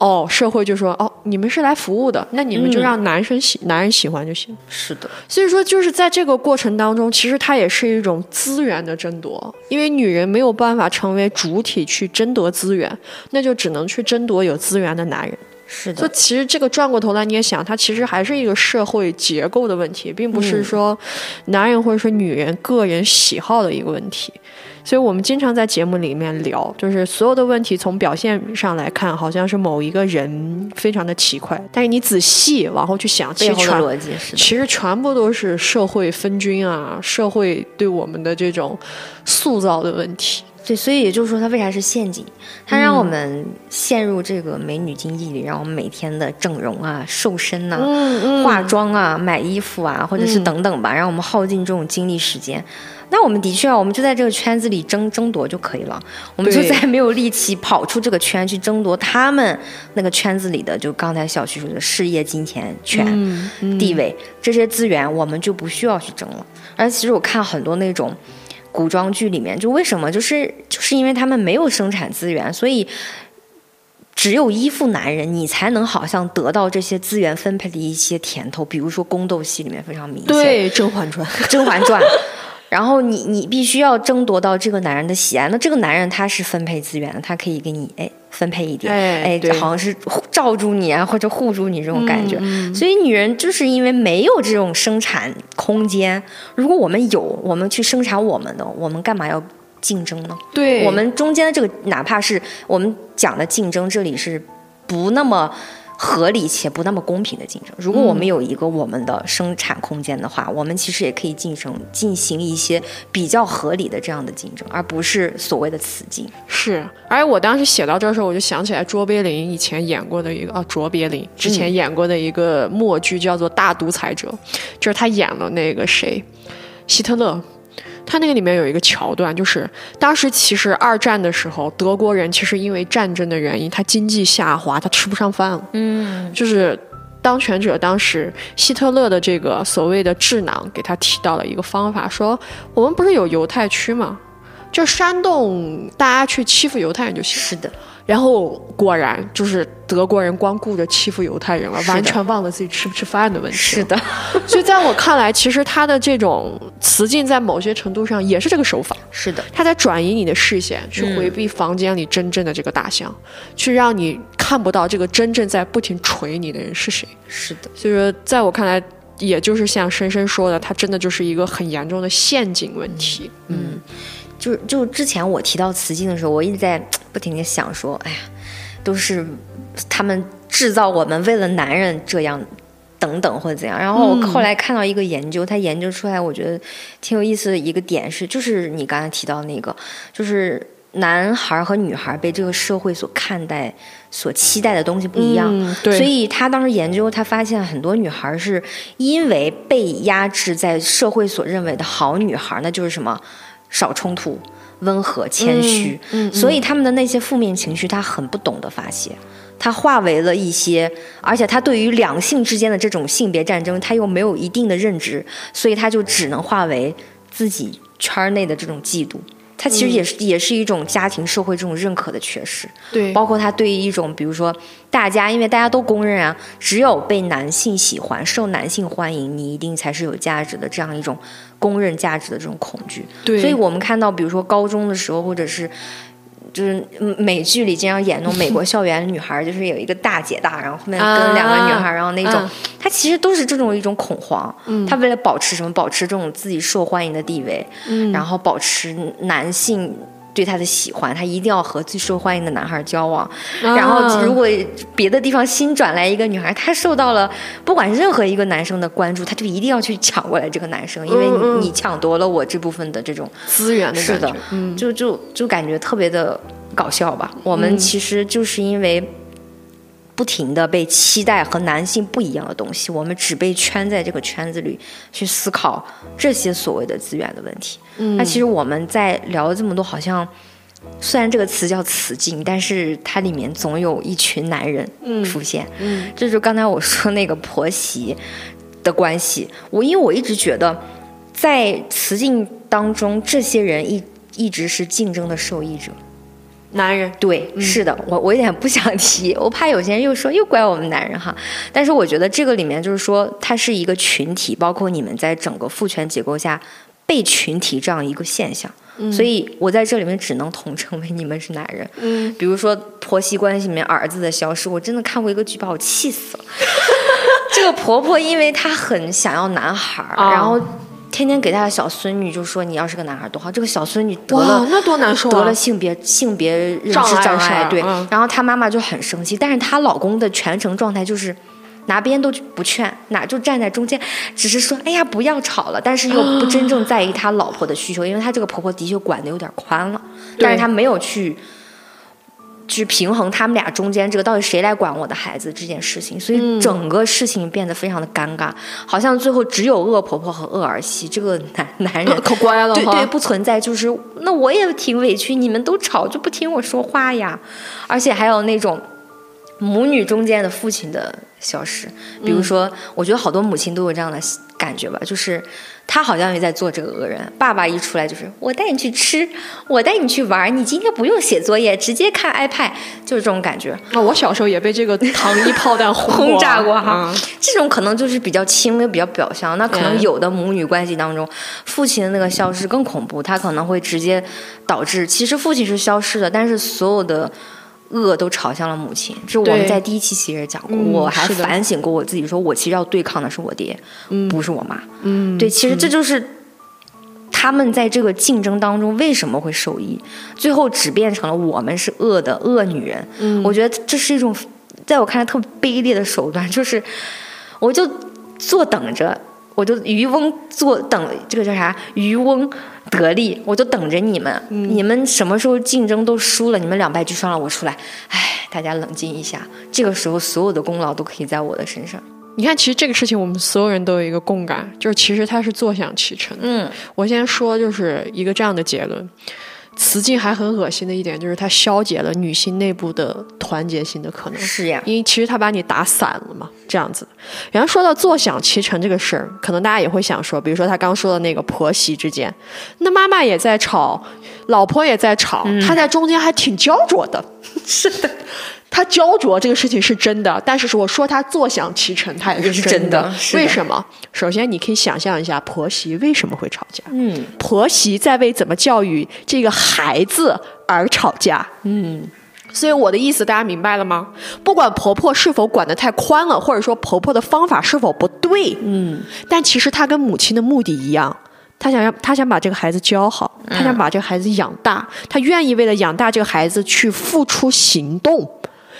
哦，社会就说哦，你们是来服务的，那你们就让男生喜、男人喜欢就行。是的，所以说，就是在这个过程当中，其实它也是一种资源的争夺，因为女人没有办法成为主体去争夺资源，那就只能去争夺有资源的男人。是的，所以其实这个转过头来，你也想，它其实还是一个社会结构的问题，并不是说男人或者说女人个人喜好的一个问题。所以我们经常在节目里面聊，就是所有的问题从表现上来看，好像是某一个人非常的奇怪，但是你仔细往后去想，其实全逻辑是，其实全部都是社会分均啊，社会对我们的这种塑造的问题。对，所以也就是说，它为啥是陷阱？它让我们陷入这个美女经济里，让我们每天的整容啊、瘦身呐、化妆啊、买衣服啊，或者是等等吧，让我们耗尽这种精力时间。那我们的确啊，我们就在这个圈子里争争夺就可以了，我们就再没有力气跑出这个圈去争夺他们那个圈子里的，就刚才小徐说的事业、金钱、权、地位这些资源，我们就不需要去争了。而其实我看很多那种古装剧里面，就为什么就是就是因为他们没有生产资源，所以。只有依附男人，你才能好像得到这些资源分配的一些甜头。比如说宫斗戏里面非常明显，对，《甄嬛传》《甄嬛传》，然后你你必须要争夺到这个男人的喜爱，那这个男人他是分配资源的，他可以给你哎分配一点，哎哎好像是护罩住你啊，或者护住你这种感觉。嗯所以女人就是因为没有这种生产空间，如果我们有，我们去生产我们的，我们干嘛要竞争呢？对我们中间的这个，哪怕是我们讲的竞争，这里是不那么合理且不那么公平的竞争。如果我们有一个我们的生产空间的话，我们其实也可以进行进行一些比较合理的这样的竞争，而不是所谓的雌竞。是，而且我当时写到这儿的时候，我就想起来卓别林以前演过的一个啊，卓别林之前演过的一个默剧叫做《大独裁者》，就是他演了那个谁，希特勒。他那个里面有一个桥段，就是当时其实二战的时候，德国人其实因为战争的原因，他经济下滑，他吃不上饭了。嗯，就是当权者当时希特勒的这个所谓的智囊给他提到了一个方法，说我们不是有犹太区吗？就煽动大家去欺负犹太人就行。是的，然后果然就是德国人光顾着欺负犹太人了，完全忘了自己吃不吃饭的问题。是，的，[laughs] 所以在我看来，其实他的这种雌竞在某些程度上也是这个手法。是的，他在转移你的视线，去嗯回避房间里真正的这个大象，去让你看不到这个真正在不停捶你的人是谁。是的，所以说，在我看来，也就是像深深说的，它真的就是一个很严重的陷阱问题。嗯，就是就之前我提到雌竞的时候，我一直在不停的想说，哎呀，都是他们制造我们为了男人这样。等等或者怎样，然后我后来看到一个研究，他研究出来，我觉得挺有意思的一个点是，就是你刚才提到那个，就是男孩和女孩被这个社会所看待、所期待的东西不一样。嗯对，所以他当时研究，他发现很多女孩是因为被压制在社会所认为的好女孩，那就是什么少冲突、温和、谦虚，嗯所以他们的那些负面情绪，他很不懂得发泄。他化为了一些，而且他对于两性之间的这种性别战争，他又没有一定的认知，所以他就只能化为自己圈内的这种嫉妒。它其实也是、也是一种家庭社会这种认可的缺失。对，包括他对于一种，比如说大家，因为大家都公认啊，只有被男性喜欢、受男性欢迎，你一定才是有价值的这样一种公认价值的这种恐惧。对，所以我们看到，比如说高中的时候，或者是。就是嗯美剧里经常演那种美国 [laughs] 校园女孩，就是有一个大姐大，然后后面跟两个女孩，然后那种，啊她其实都是这种一种恐慌。嗯她为了保持什么？保持这种自己受欢迎的地位，嗯然后保持男性对他的喜欢，他一定要和最受欢迎的男孩交往。啊然后如果别的地方新转来一个女孩，她受到了不管任何一个男生的关注，她就一定要去抢过来这个男生，因为你,、嗯嗯你抢夺了我这部分的这种，资源的是的就就就感觉特别的搞笑吧。我们其实就是因为。不停的被期待和男性不一样的东西，我们只被圈在这个圈子里去思考这些所谓的资源的问题。嗯那其实我们在聊了这么多，好像虽然这个词叫雌竞，但是它里面总有一群男人出现。嗯这就是刚才我说那个婆媳的关系。我因为我一直觉得，在雌竞当中，这些人一一直是竞争的受益者。男人，对，是的，我我有点不想提，我怕有些人又说又怪我们男人哈。但是我觉得这个里面就是说，它是一个群体，包括你们在整个父权结构下被群体这样一个现象。所以我在这里面只能统称为你们是男人。嗯，比如说婆媳关系里面儿子的消失，我真的看过一个剧，把我气死了。[laughs] 这个婆婆因为她很想要男孩儿，啊然后天天给他的小孙女就说你要是个男孩儿多好。这个小孙女得了，那多难受啊！得了性别性别认知障碍，对，嗯然后她妈妈就很生气，但是她老公的全程状态就是哪边都不劝，哪就站在中间，只是说哎呀不要吵了，但是又不真正在意他老婆的需求，因为他这个婆婆的确管的有点宽了，但是他没有去。去平衡他们俩中间这个到底谁来管我的孩子这件事情，所以整个事情变得非常的尴尬，好像最后只有恶婆婆和恶儿媳，这个男男人可乖了，对对，不存在，就是那我也挺委屈，你们都吵就不听我说话呀，而且还有那种母女中间的父亲的消失，比如说，我觉得好多母亲都有这样的感觉吧，就是。他好像也在做这个恶人。爸爸一出来就是我带你去吃，我带你去玩，你今天不用写作业，直接看 iPad，就是这种感觉。那我小时候也被这个糖衣炮弹轰炸过哈。这种可能就是比较轻微、比较表象。那可能有的母女关系当中，父亲的那个消失更恐怖，他可能会直接导致，其实父亲是消失的，但是所有的。恶都朝向了母亲，这我们在第一期其实讲过，我还反省过我自己，说我其实要对抗的是我爹，不是我妈。嗯，对，其实这就是他们在这个竞争当中为什么会受益，最后只变成了我们是恶的恶女人。嗯，我觉得这是一种在我看来特别卑劣的手段，就是我就坐等着。我就渔翁坐等，这个叫啥？渔翁得力，我就等着你们。你们什么时候竞争都输了，你们两败俱伤了，我出来。唉，大家冷静一下。这个时候，所有的功劳都可以在我的身上。你看，其实这个事情我们所有人都有一个共感，就是其实他是坐享其成。嗯，我先说就是一个这样的结论。雌竞还很恶心的一点就是，它消解了女性内部的团结性的可能。是呀，因为其实它把你打散了嘛，这样子。然后说到坐享其成这个事儿，可能大家也会想说，比如说他刚说的那个婆媳之间，那妈妈也在吵，老婆也在吵，他在中间还挺焦灼的。[laughs] 是的。他焦灼这个事情是真的，但是我说他坐享其成，他也是真的。为什么？首先，你可以想象一下婆媳为什么会吵架。嗯，婆媳在为怎么教育这个孩子而吵架。嗯，所以我的意思大家明白了吗？不管婆婆是否管得太宽了，或者说婆婆的方法是否不对，嗯，但其实她跟母亲的目的一样，她想要，他想把这个孩子教好，他想把这个孩子养大，他愿意为了养大这个孩子去付出行动。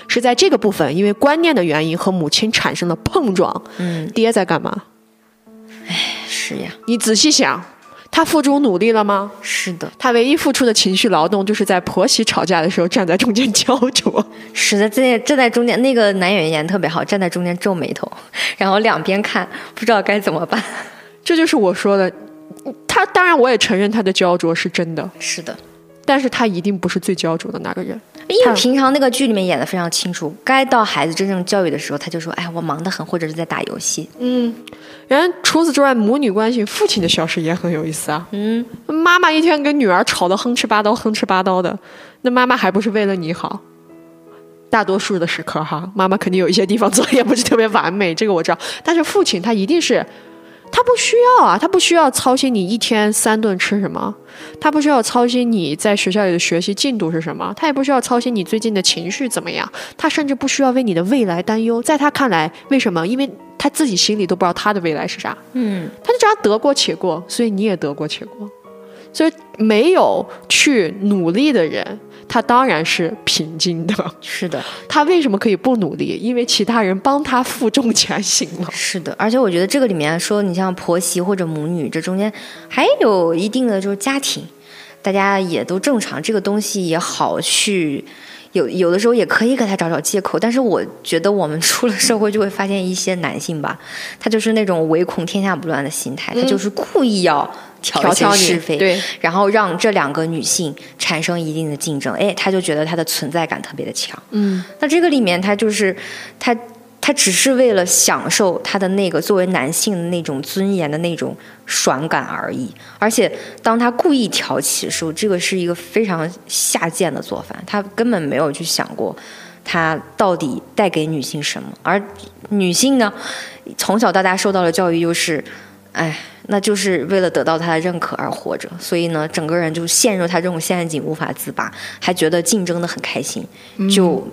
是在这个部分，因为观念的原因和母亲产生了碰撞。嗯，爹在干嘛？哎，是呀。你仔细想，他付出努力了吗？是的。他唯一付出的情绪劳动，就是在婆媳吵架的时候站在中间焦灼。是的，在站在中间，那个男演员演特别好，站在中间皱眉头，然后两边看，不知道该怎么办。这就是我说的，他当然我也承认他的焦灼是真的。是的。但是他一定不是最焦灼的那个人，因为平常那个剧里面演的非常清楚，该到孩子真正教育的时候，他就说：“哎，我忙得很，或者是在打游戏。”嗯，然后除此之外，母女关系，父亲的消失也很有意思啊。嗯，妈妈一天跟女儿吵得哼哧吧叨，哼哧吧叨的，那妈妈还不是为了你好？大多数的时刻哈，妈妈肯定有一些地方做的也不是特别完美，这个我知道。但是父亲他一定是。他不需要啊，他不需要操心你一天三顿吃什么，他不需要操心你在学校里的学习进度是什么，他也不需要操心你最近的情绪怎么样，他甚至不需要为你的未来担忧。在他看来，为什么？因为他自己心里都不知道他的未来是啥。嗯，他就只要得过且过，所以你也得过且过，所以没有去努力的人。他当然是平静的，是的。他为什么可以不努力？因为其他人帮他负重前行了。是的，而且我觉得这个里面说，你像婆媳或者母女，这中间还有一定的就是家庭，大家也都正常，这个东西也好去。有有的时候也可以给他找找借口，但是我觉得我们出了社会就会发现一些男性吧，他就是那种唯恐天下不乱的心态，他就是故意要挑挑是非，对，然后让这两个女性产生一定的竞争，哎，他就觉得他的存在感特别的强，嗯，那这个里面他就是他。他只是为了享受他的那个作为男性的那种尊严的那种爽感而已，而且当他故意挑起的时候，这个是一个非常下贱的做法，他根本没有去想过他到底带给女性什么，而女性呢，从小到大受到的教育就是，哎，那就是为了得到他的认可而活着，所以呢，整个人就陷入他这种陷阱无法自拔，还觉得竞争的很开心，就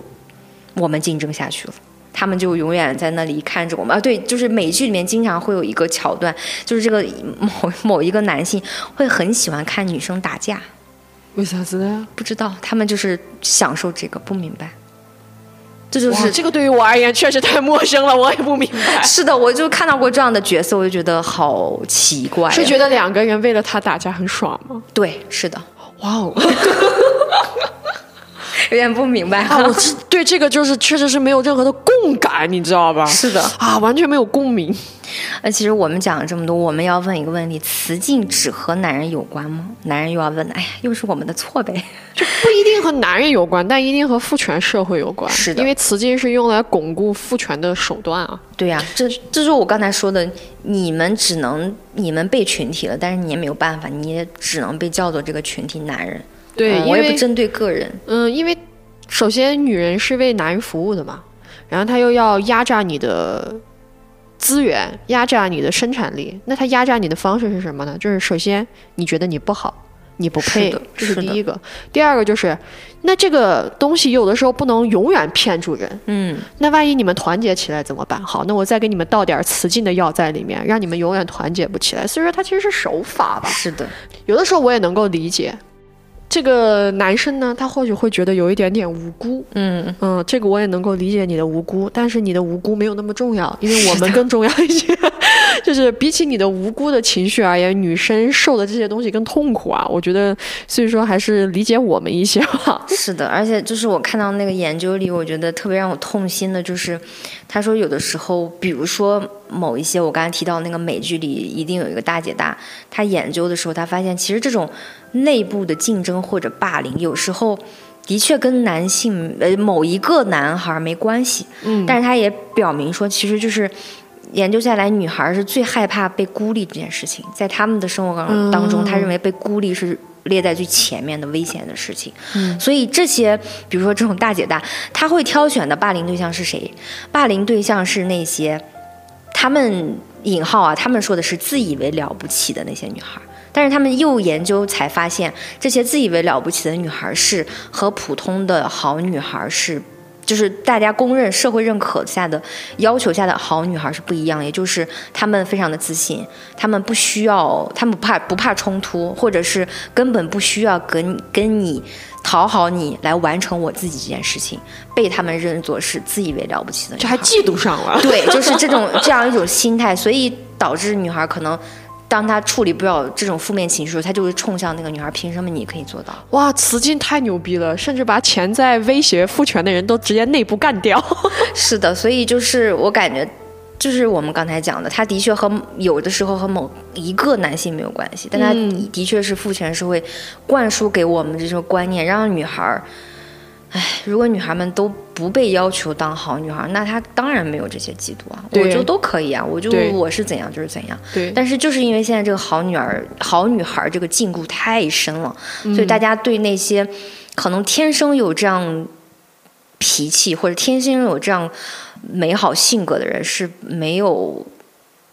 我们竞争下去了。他们就永远在那里看着我们啊！对，就是美剧里面经常会有一个桥段，就是这个某某一个男性会很喜欢看女生打架，为啥子呢？不知道，他们就是享受这个，不明白。哇，这就是这个对于我而言确实太陌生了，我也不明白。是的，我就看到过这样的角色，我就觉得好奇怪。是觉得两个人为了他打架很爽吗？对，是的，哇哦！[laughs] 有点不明白啊，我这对这个就是确实是没有任何的共感，你知道吧？是的，啊，完全没有共鸣。那其实我们讲了这么多，我们要问一个问题：雌竞只和男人有关吗？男人又要问：哎呀，又是我们的错呗？就不一定和男人有关，但一定和父权社会有关。是的因为雌竞是用来巩固父权的手段啊。对呀、这这就是我刚才说的，你们只能你们被群体了，但是你也没有办法，你也只能被叫做这个群体男人。对，我也不针对个人。嗯，因为首先女人是为男人服务的嘛，然后她又要压榨你的资源，压榨你的生产力。那她压榨你的方式是什么呢？就是首先你觉得你不好，你不配是，这是第一个。第二个就是，那这个东西有的时候不能永远骗住人。嗯，那万一你们团结起来怎么办？好，那我再给你们倒点雌竞的药在里面，让你们永远团结不起来。所以说，它其实是手法吧。是的，有的时候我也能够理解，这个男生呢，他或许会觉得有一点点无辜。嗯，嗯，这个我也能够理解你的无辜，但是你的无辜没有那么重要，因为我们更重要一些。[laughs] 就是比起你的无辜的情绪而言，女生受的这些东西更痛苦啊。我觉得，所以说还是理解我们一些吧。是的，而且就是我看到那个研究里，我觉得特别让我痛心的，就是他说有的时候，比如说某一些我刚才提到那个美剧里，一定有一个大姐大，她研究的时候，她发现其实这种内部的竞争或者霸凌，有时候的确跟男性呃某一个男孩没关系，嗯但是他也表明说，其实就是。研究下来，女孩是最害怕被孤立这件事情，在他们的生活当当中，他认为被孤立是列在最前面的危险的事情。所以这些，比如说这种大姐大，她会挑选的霸凌对象是谁？霸凌对象是那些他们引号啊，他们说的是自以为了不起的那些女孩。但是他们又研究才发现，这些自以为了不起的女孩是和普通的好女孩是，就是大家公认、社会认可下的要求下的好女孩是不一样。也就是她们非常的自信，她们不需要，她们不怕不怕冲突，或者是根本不需要跟跟你讨好你来完成我自己这件事情，被他们认作是自以为了不起的女孩。这还嫉妒上了。对，就是这种这样一种心态，所以导致女孩可能。当他处理不了这种负面情绪的时候，她就会冲向那个女孩。凭什么你可以做到？哇，雌竞太牛逼了，甚至把潜在威胁父权的人都直接内部干掉。[laughs] [laughs] 是的，所以就是我感觉，就是我们刚才讲的，他的确和有的时候和某一个男性没有关系，但他嗯的确是父权社会灌输给我们这种观念，让女孩儿。唉，如果女孩们都不被要求当好女孩，那她当然没有这些嫉妒啊，我对就都可以啊，我就对。我是怎样就是怎样。对。但是就是因为现在这个好女儿、好女孩这个禁锢太深了，嗯。所以大家对那些可能天生有这样脾气或者天生有这样美好性格的人是没有，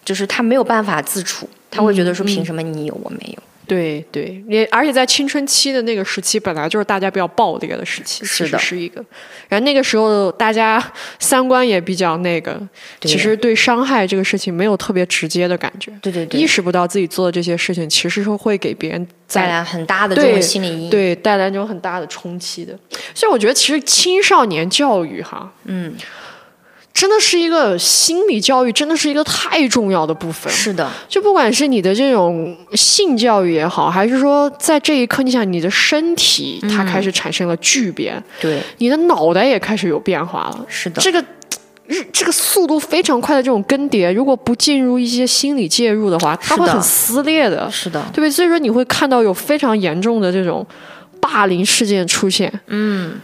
就是他没有办法自处，他会觉得说嗯。凭什么你有我没有？对对，也而且在青春期的那个时期，本来就是大家比较暴烈的时期，是的其实是一个。然后那个时候大家三观也比较那个，其实对伤害这个事情没有特别直接的感觉，对对对，意识不到自己做的这些事情其实是会给别人带来很大的这种心理阴影。对带来那种很大的冲击的。所以我觉得其实青少年教育哈，嗯，真的是一个心理教育，真的是一个太重要的部分。是的，就不管是你的这种性教育也好，还是说在这一刻，你想你的身体它开始产生了巨变，对，你的脑袋也开始有变化了。是的，这个日这个速度非常快的这种更迭，如果不进入一些心理介入的话，它会很撕裂的，是的，对不对？所以说你会看到有非常严重的这种霸凌事件出现。嗯，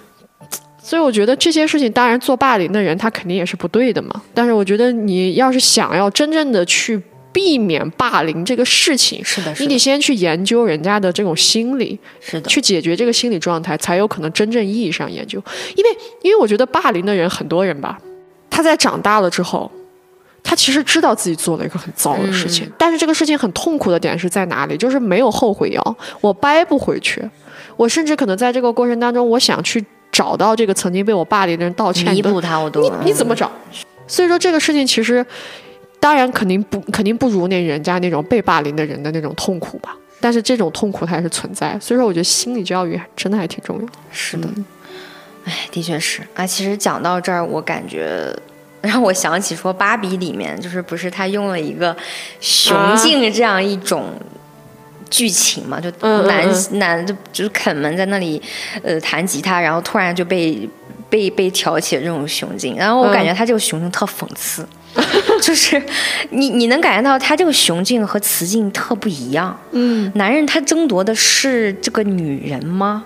所以我觉得这些事情，当然做霸凌的人他肯定也是不对的嘛。但是我觉得你要是想要真正的去避免霸凌这个事情，是的，是你得，先去研究人家的这种心理，是的，去解决这个心理状态，才有可能真正意义上研究。因为，因为我觉得霸凌的人很多人吧，他在长大了之后，他其实知道自己做了一个很糟的事情，但是这个事情很痛苦的点是在哪里？就是没有后悔药，我掰不回去。我甚至可能在这个过程当中，我想去找到这个曾经被我霸凌的人道歉，弥补他，我都你你怎么找？所以说这个事情其实，当然肯定不肯定不如那人家那种被霸凌的人的那种痛苦吧。但是这种痛苦它还是存在，所以说我觉得心理教育还真的还挺重要。是的，哎，的确是啊。其实讲到这儿，我感觉让我想起说，芭比里面就是不是他用了一个雄竞这样一种剧情嘛？就男男就就是肯门在那里呃弹吉他，然后突然就被被被挑起了这种雄劲，然后我感觉他这个雄劲特讽刺，[laughs] 就是你你能感觉到他这个雄劲和雌劲特不一样。嗯，男人他争夺的是这个女人吗？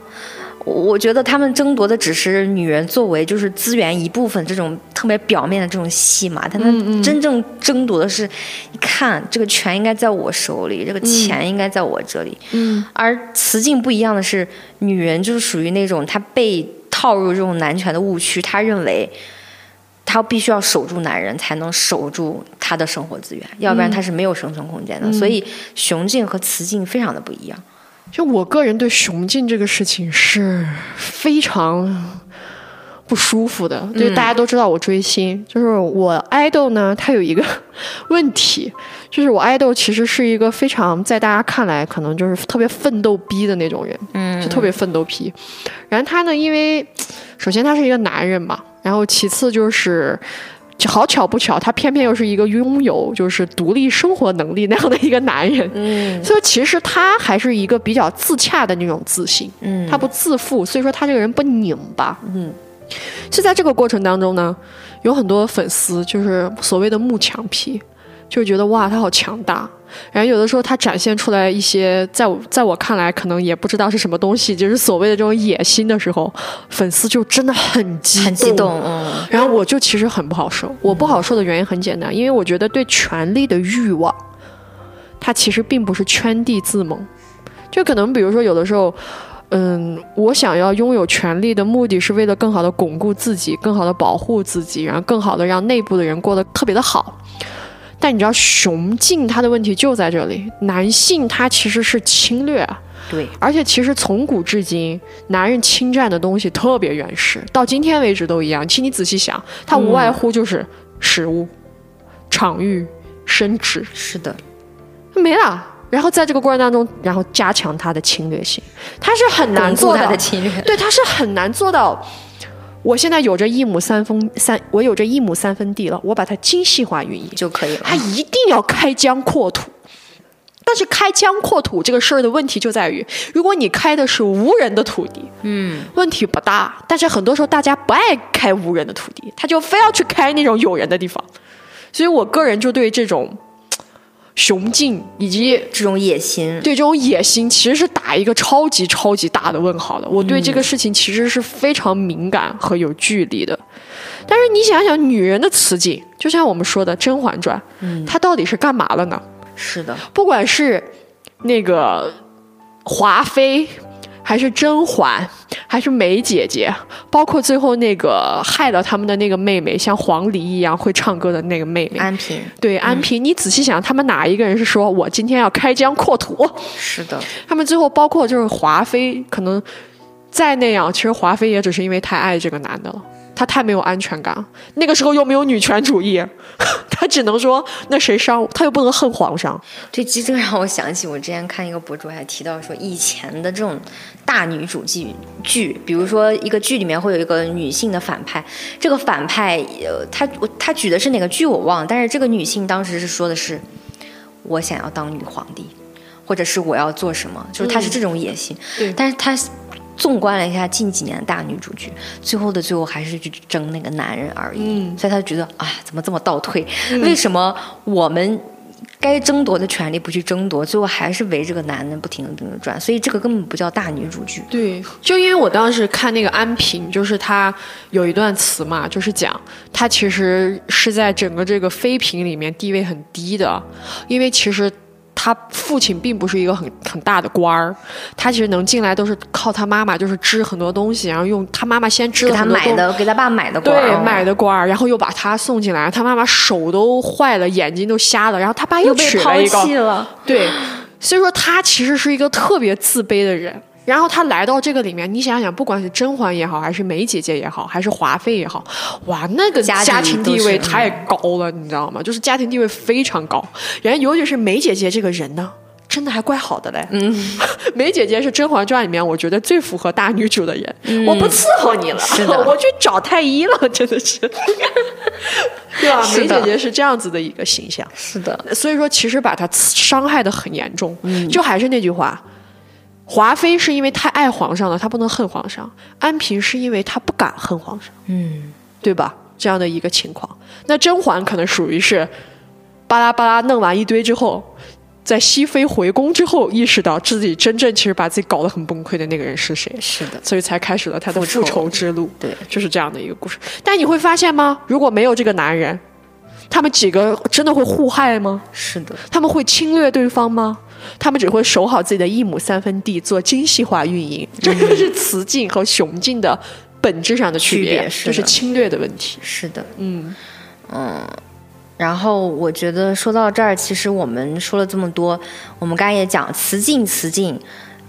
我觉得他们争夺的只是女人作为就是资源一部分这种特别表面的这种戏码，他们真正争夺的是，一看这个权应该在我手里，这个钱应该在我这里。嗯，而雌竞不一样的是，女人就是属于那种她被套入这种男权的误区，她认为她必须要守住男人才能守住她的生活资源，要不然她是没有生存空间的。所以雄竞和雌竞非常的不一样。就我个人对雄竞这个事情是非常不舒服的。就大家都知道我追星，就是我爱豆呢，他有一个问题，就是我爱豆其实是一个非常在大家看来可能就是特别奋斗逼的那种人，嗯，就特别奋斗皮。然后他呢，因为首先他是一个男人嘛，然后其次就是。好巧不巧，他偏偏又是一个拥有就是独立生活能力那样的一个男人，嗯，所以其实他还是一个比较自洽的那种自信，嗯，他不自负，所以说他这个人不拧巴，嗯，就在这个过程当中呢，有很多粉丝就是所谓的慕强癖。就觉得哇，他好强大。然后有的时候他展现出来一些，在我在我看来可能也不知道是什么东西，就是所谓的这种野心的时候，粉丝就真的很激动。很激动，嗯。然后我就其实很不好受。我不好受的原因很简单，因为我觉得对权力的欲望，它其实并不是圈地自萌。就可能比如说有的时候，嗯，我想要拥有权力的目的是为了更好的巩固自己，更好的保护自己，然后更好的让内部的人过得特别的好。但你知道雄竞它的问题就在这里，男性他其实是侵略啊，对，而且其实从古至今，男人侵占的东西特别原始，到今天为止都一样。请你仔细想，它无外乎就是食物、场域、生殖，是的，没了。然后在这个过程当中，然后加强他的侵略性，他是很难做到的侵略，对，他是很难做到。我现在有着一亩三分三，我有着一亩三分地了，我把它精细化运营就可以了。他一定要开疆扩土，但是开疆扩土这个事儿的问题就在于，如果你开的是无人的土地，嗯，问题不大。但是很多时候大家不爱开无人的土地，他就非要去开那种有人的地方，所以我个人就对这种。雄劲以及这种野心，对这种野心，其实是打一个超级超级大的问号的。我对这个事情其实是非常敏感和有距离的。但是你想想，女人的雌竞，就像我们说的《甄嬛传》，嗯，它到底是干嘛了呢？是的，不管是那个华妃。还是甄嬛，还是梅姐姐，包括最后那个害了他们的那个妹妹，像黄鹂一样会唱歌的那个妹妹安平。对安平，你仔细想，他们哪一个人是说我今天要开疆扩土？是的，他们最后包括就是华妃，可能再那样，其实华妃也只是因为太爱这个男的了。他太没有安全感，那个时候又没有女权主义，[laughs] 他只能说那谁伤他又不能恨皇上。这，其实这个让我想起我之前看一个博主还提到说，以前的这种大女主剧剧，比如说一个剧里面会有一个女性的反派，这个反派呃，他他举的是哪个剧我忘了，但是这个女性当时是说的是我想要当女皇帝，或者是我要做什么，就是她是这种野心。对，但是她。纵观了一下近几年的大女主剧，最后的最后还是去争那个男人而已。所以他就觉得啊，怎么这么倒退？为什么我们该争夺的权利不去争夺，最后还是围着个男人不停的不停的转？所以这个根本不叫大女主剧。对，就因为我当时看那个安平，就是他有一段词嘛，就是讲他其实是在整个这个妃嫔里面地位很低的，因为其实。他父亲并不是一个很很大的官儿，他其实能进来都是靠他妈妈，就是织很多东西，然后用他妈妈先织了很多给他买的，给他爸买的官对，买的官儿，然后又把他送进来，他妈妈手都坏了，眼睛都瞎了，然后他爸又被抛弃了，对，所以说他其实是一个特别自卑的人。然后他来到这个里面，你想想，不管是甄嬛也好，还是梅姐姐也好，还是华妃也好，哇，那个家庭地位太高了，你知道吗？就是家庭地位非常高。然后尤其是梅姐姐这个人呢，真的还怪好的嘞。嗯，[laughs] 梅姐姐是《甄嬛传》里面我觉得最符合大女主的人。我不伺候你了，[laughs] 我去找太医了，真的是。[laughs] 对吧？梅姐姐是这样子的一个形象。是的。所以说，其实把她伤害的很严重。嗯。就还是那句话，华妃是因为太爱皇上了，她不能恨皇上；安嫔是因为她不敢恨皇上。嗯。对吧？这样的一个情况，那甄嬛可能属于是巴拉巴拉弄完一堆之后。在熹妃回宫之后，意识到自己真正其实把自己搞得很崩溃的那个人是谁？是的，所以才开始了她的复仇之路。对，就是这样的一个故事。但你会发现吗？如果没有这个男人，他们几个真的会互害吗？是的，他们会侵略对方吗？他们只会守好自己的一亩三分地，做精细化运营。这就是雌竞和雄竞的本质上的区别，就是侵略的问题。是的，嗯嗯。然后我觉得说到这儿，其实我们说了这么多，我们刚才也讲，雌竞雌竞，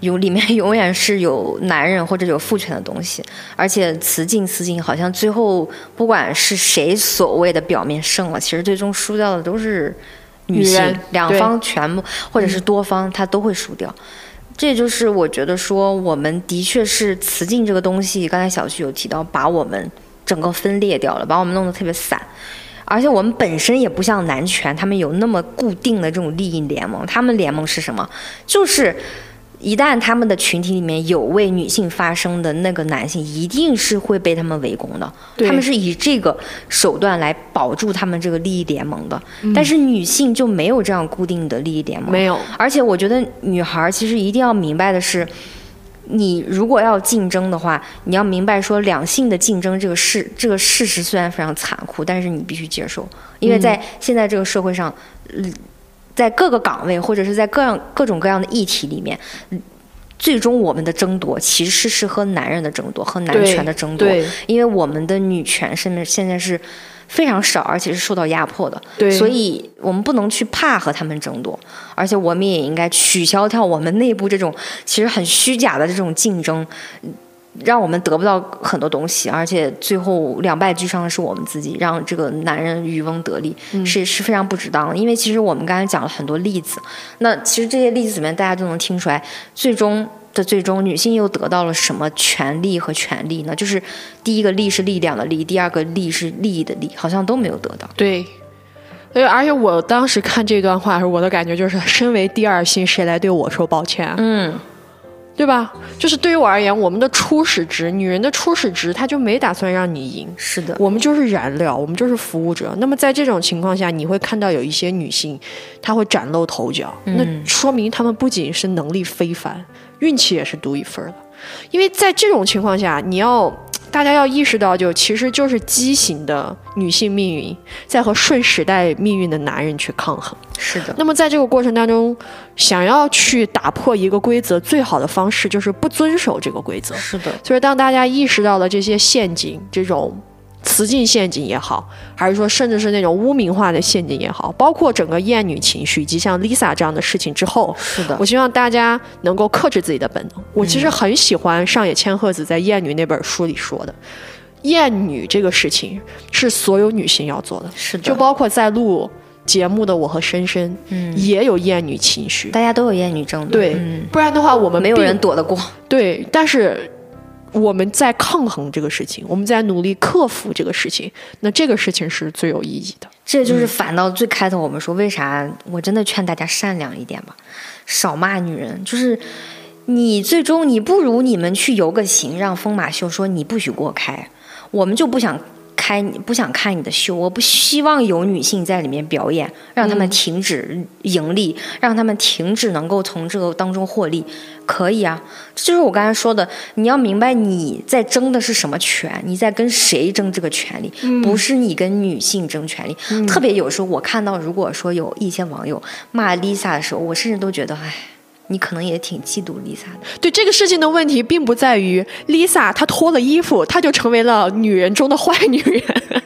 有里面永远是有男人或者有父权的东西，而且雌竞雌竞，好像最后不管是谁所谓的表面胜了，其实最终输掉的都是女性，两方全部或者是多方，他都会输掉。这就是我觉得说，我们的确是雌竞这个东西，刚才小旭有提到，把我们整个分裂掉了，把我们弄得特别散。而且我们本身也不像男权，他们有那么固定的这种利益联盟。他们联盟是什么？就是一旦他们的群体里面有为女性发声的那个男性，一定是会被他们围攻的。他们是以这个手段来保住他们这个利益联盟的。但是女性就没有这样固定的利益联盟。没有。而且我觉得女孩其实一定要明白的是。你如果要竞争的话，你要明白说两性的竞争这个事，这个事实虽然非常残酷，但是你必须接受，因为在现在这个社会上，在各个岗位或者是在各样各种各样的议题里面，最终我们的争夺其实是和男人的争夺，和男权的争夺，因为我们的女权甚至现在是。非常少，而且是受到压迫的，所以我们不能去怕和他们争夺，而且我们也应该取消掉我们内部这种其实很虚假的这种竞争，让我们得不到很多东西，而且最后两败俱伤的是我们自己，让这个男人渔翁得利，是是非常不值当的。因为其实我们刚才讲了很多例子，那其实这些例子里面大家都能听出来，最终。的最终，女性又得到了什么权利和权利呢？就是第一个利是力量的利，第二个利是利益的利，好像都没有得到。对，所以而且我当时看这段话的时候，我的感觉就是，身为第二性，谁来对我说抱歉？嗯。对吧？就是对于我而言，我们的初始值，女人的初始值，她就没打算让你赢。是的，我们就是燃料，我们就是服务者。那么在这种情况下，你会看到有一些女性，她会崭露头角，那说明她们不仅是能力非凡，运气也是独一份的。因为在这种情况下，你要。大家要意识到，就其实就是畸形的女性命运在和顺时代命运的男人去抗衡。是的。那么在这个过程当中，想要去打破一个规则，最好的方式就是不遵守这个规则。是的。所以当大家意识到了这些陷阱，这种。雌竞陷阱也好，还是说甚至是那种污名化的陷阱也好，包括整个厌女情绪以及像 Lisa 这样的事情之后，是的，我希望大家能够克制自己的本能。我其实很喜欢上野千鹤子在《厌女》那本书里说的，厌女这个事情是所有女性要做的，是的，就包括在录节目的我和深深，嗯，也有厌女情绪，大家都有厌女症，对，不然的话我们没有人躲得过，对，但是。我们在抗衡这个事情，我们在努力克服这个事情，那这个事情是最有意义的。这就是反到最开头我们说，为啥我真的劝大家善良一点吧，少骂女人。就是你最终你不如你们去游个行，让风马秀说你不许给我开，我们就不想。开你不想看你的秀，我不希望有女性在里面表演，让他们停止盈利，让他们停止能够从这个当中获利，可以啊，这就是我刚才说的，你要明白你在争的是什么权，你在跟谁争这个权利，不是你跟女性争权利。特别有时候我看到，如果说有一些网友骂 Lisa 的时候，我甚至都觉得，唉。你可能也挺嫉妒 Lisa 的。对这个事情的问题，并不在于 Lisa 她脱了衣服，她就成为了女人中的坏女人。[laughs]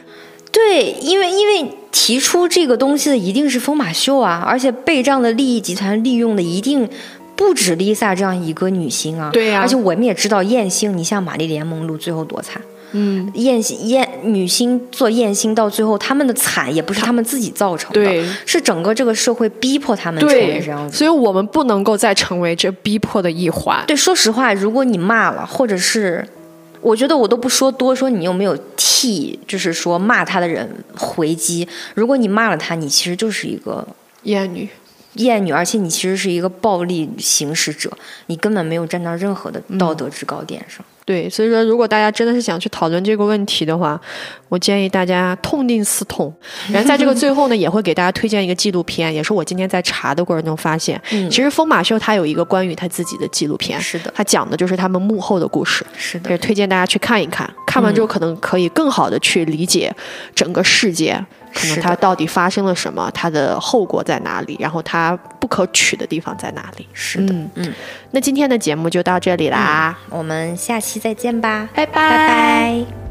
对，因为因为提出这个东西的一定是疯马秀啊，而且被这样的利益集团利用的一定不止 Lisa 这样一个女星啊。对呀。而且我们也知道，艳星，你像玛丽莲梦露最后多惨。嗯，艳星艳女星做艳星到最后，他们的惨也不是他们自己造成的，对是整个这个社会逼迫他们成为这样子。所以我们不能够再成为这逼迫的一环。对，说实话，如果你骂了，或者是，我觉得我都不说多说，你有没有替就是说骂他的人回击？如果你骂了他，你其实就是一个艳女。厌女，而且你其实是一个暴力行使者，你根本没有站到任何的道德制高点上。对，所以说，如果大家真的是想去讨论这个问题的话，我建议大家痛定思痛。然后在这个最后呢，也会给大家推荐一个纪录片，也是我今天在查的过程中发现，其实风马秀他有一个关于他自己的纪录片，是的，他讲的就是他们幕后的故事，是的，也推荐大家去看一看。看完之后，可能可以更好的去理解整个世界。可能它到底发生了什么？它的后果在哪里？然后它不可取的地方在哪里？是的，嗯，那今天的节目就到这里啦，我们下期再见吧，拜拜拜拜。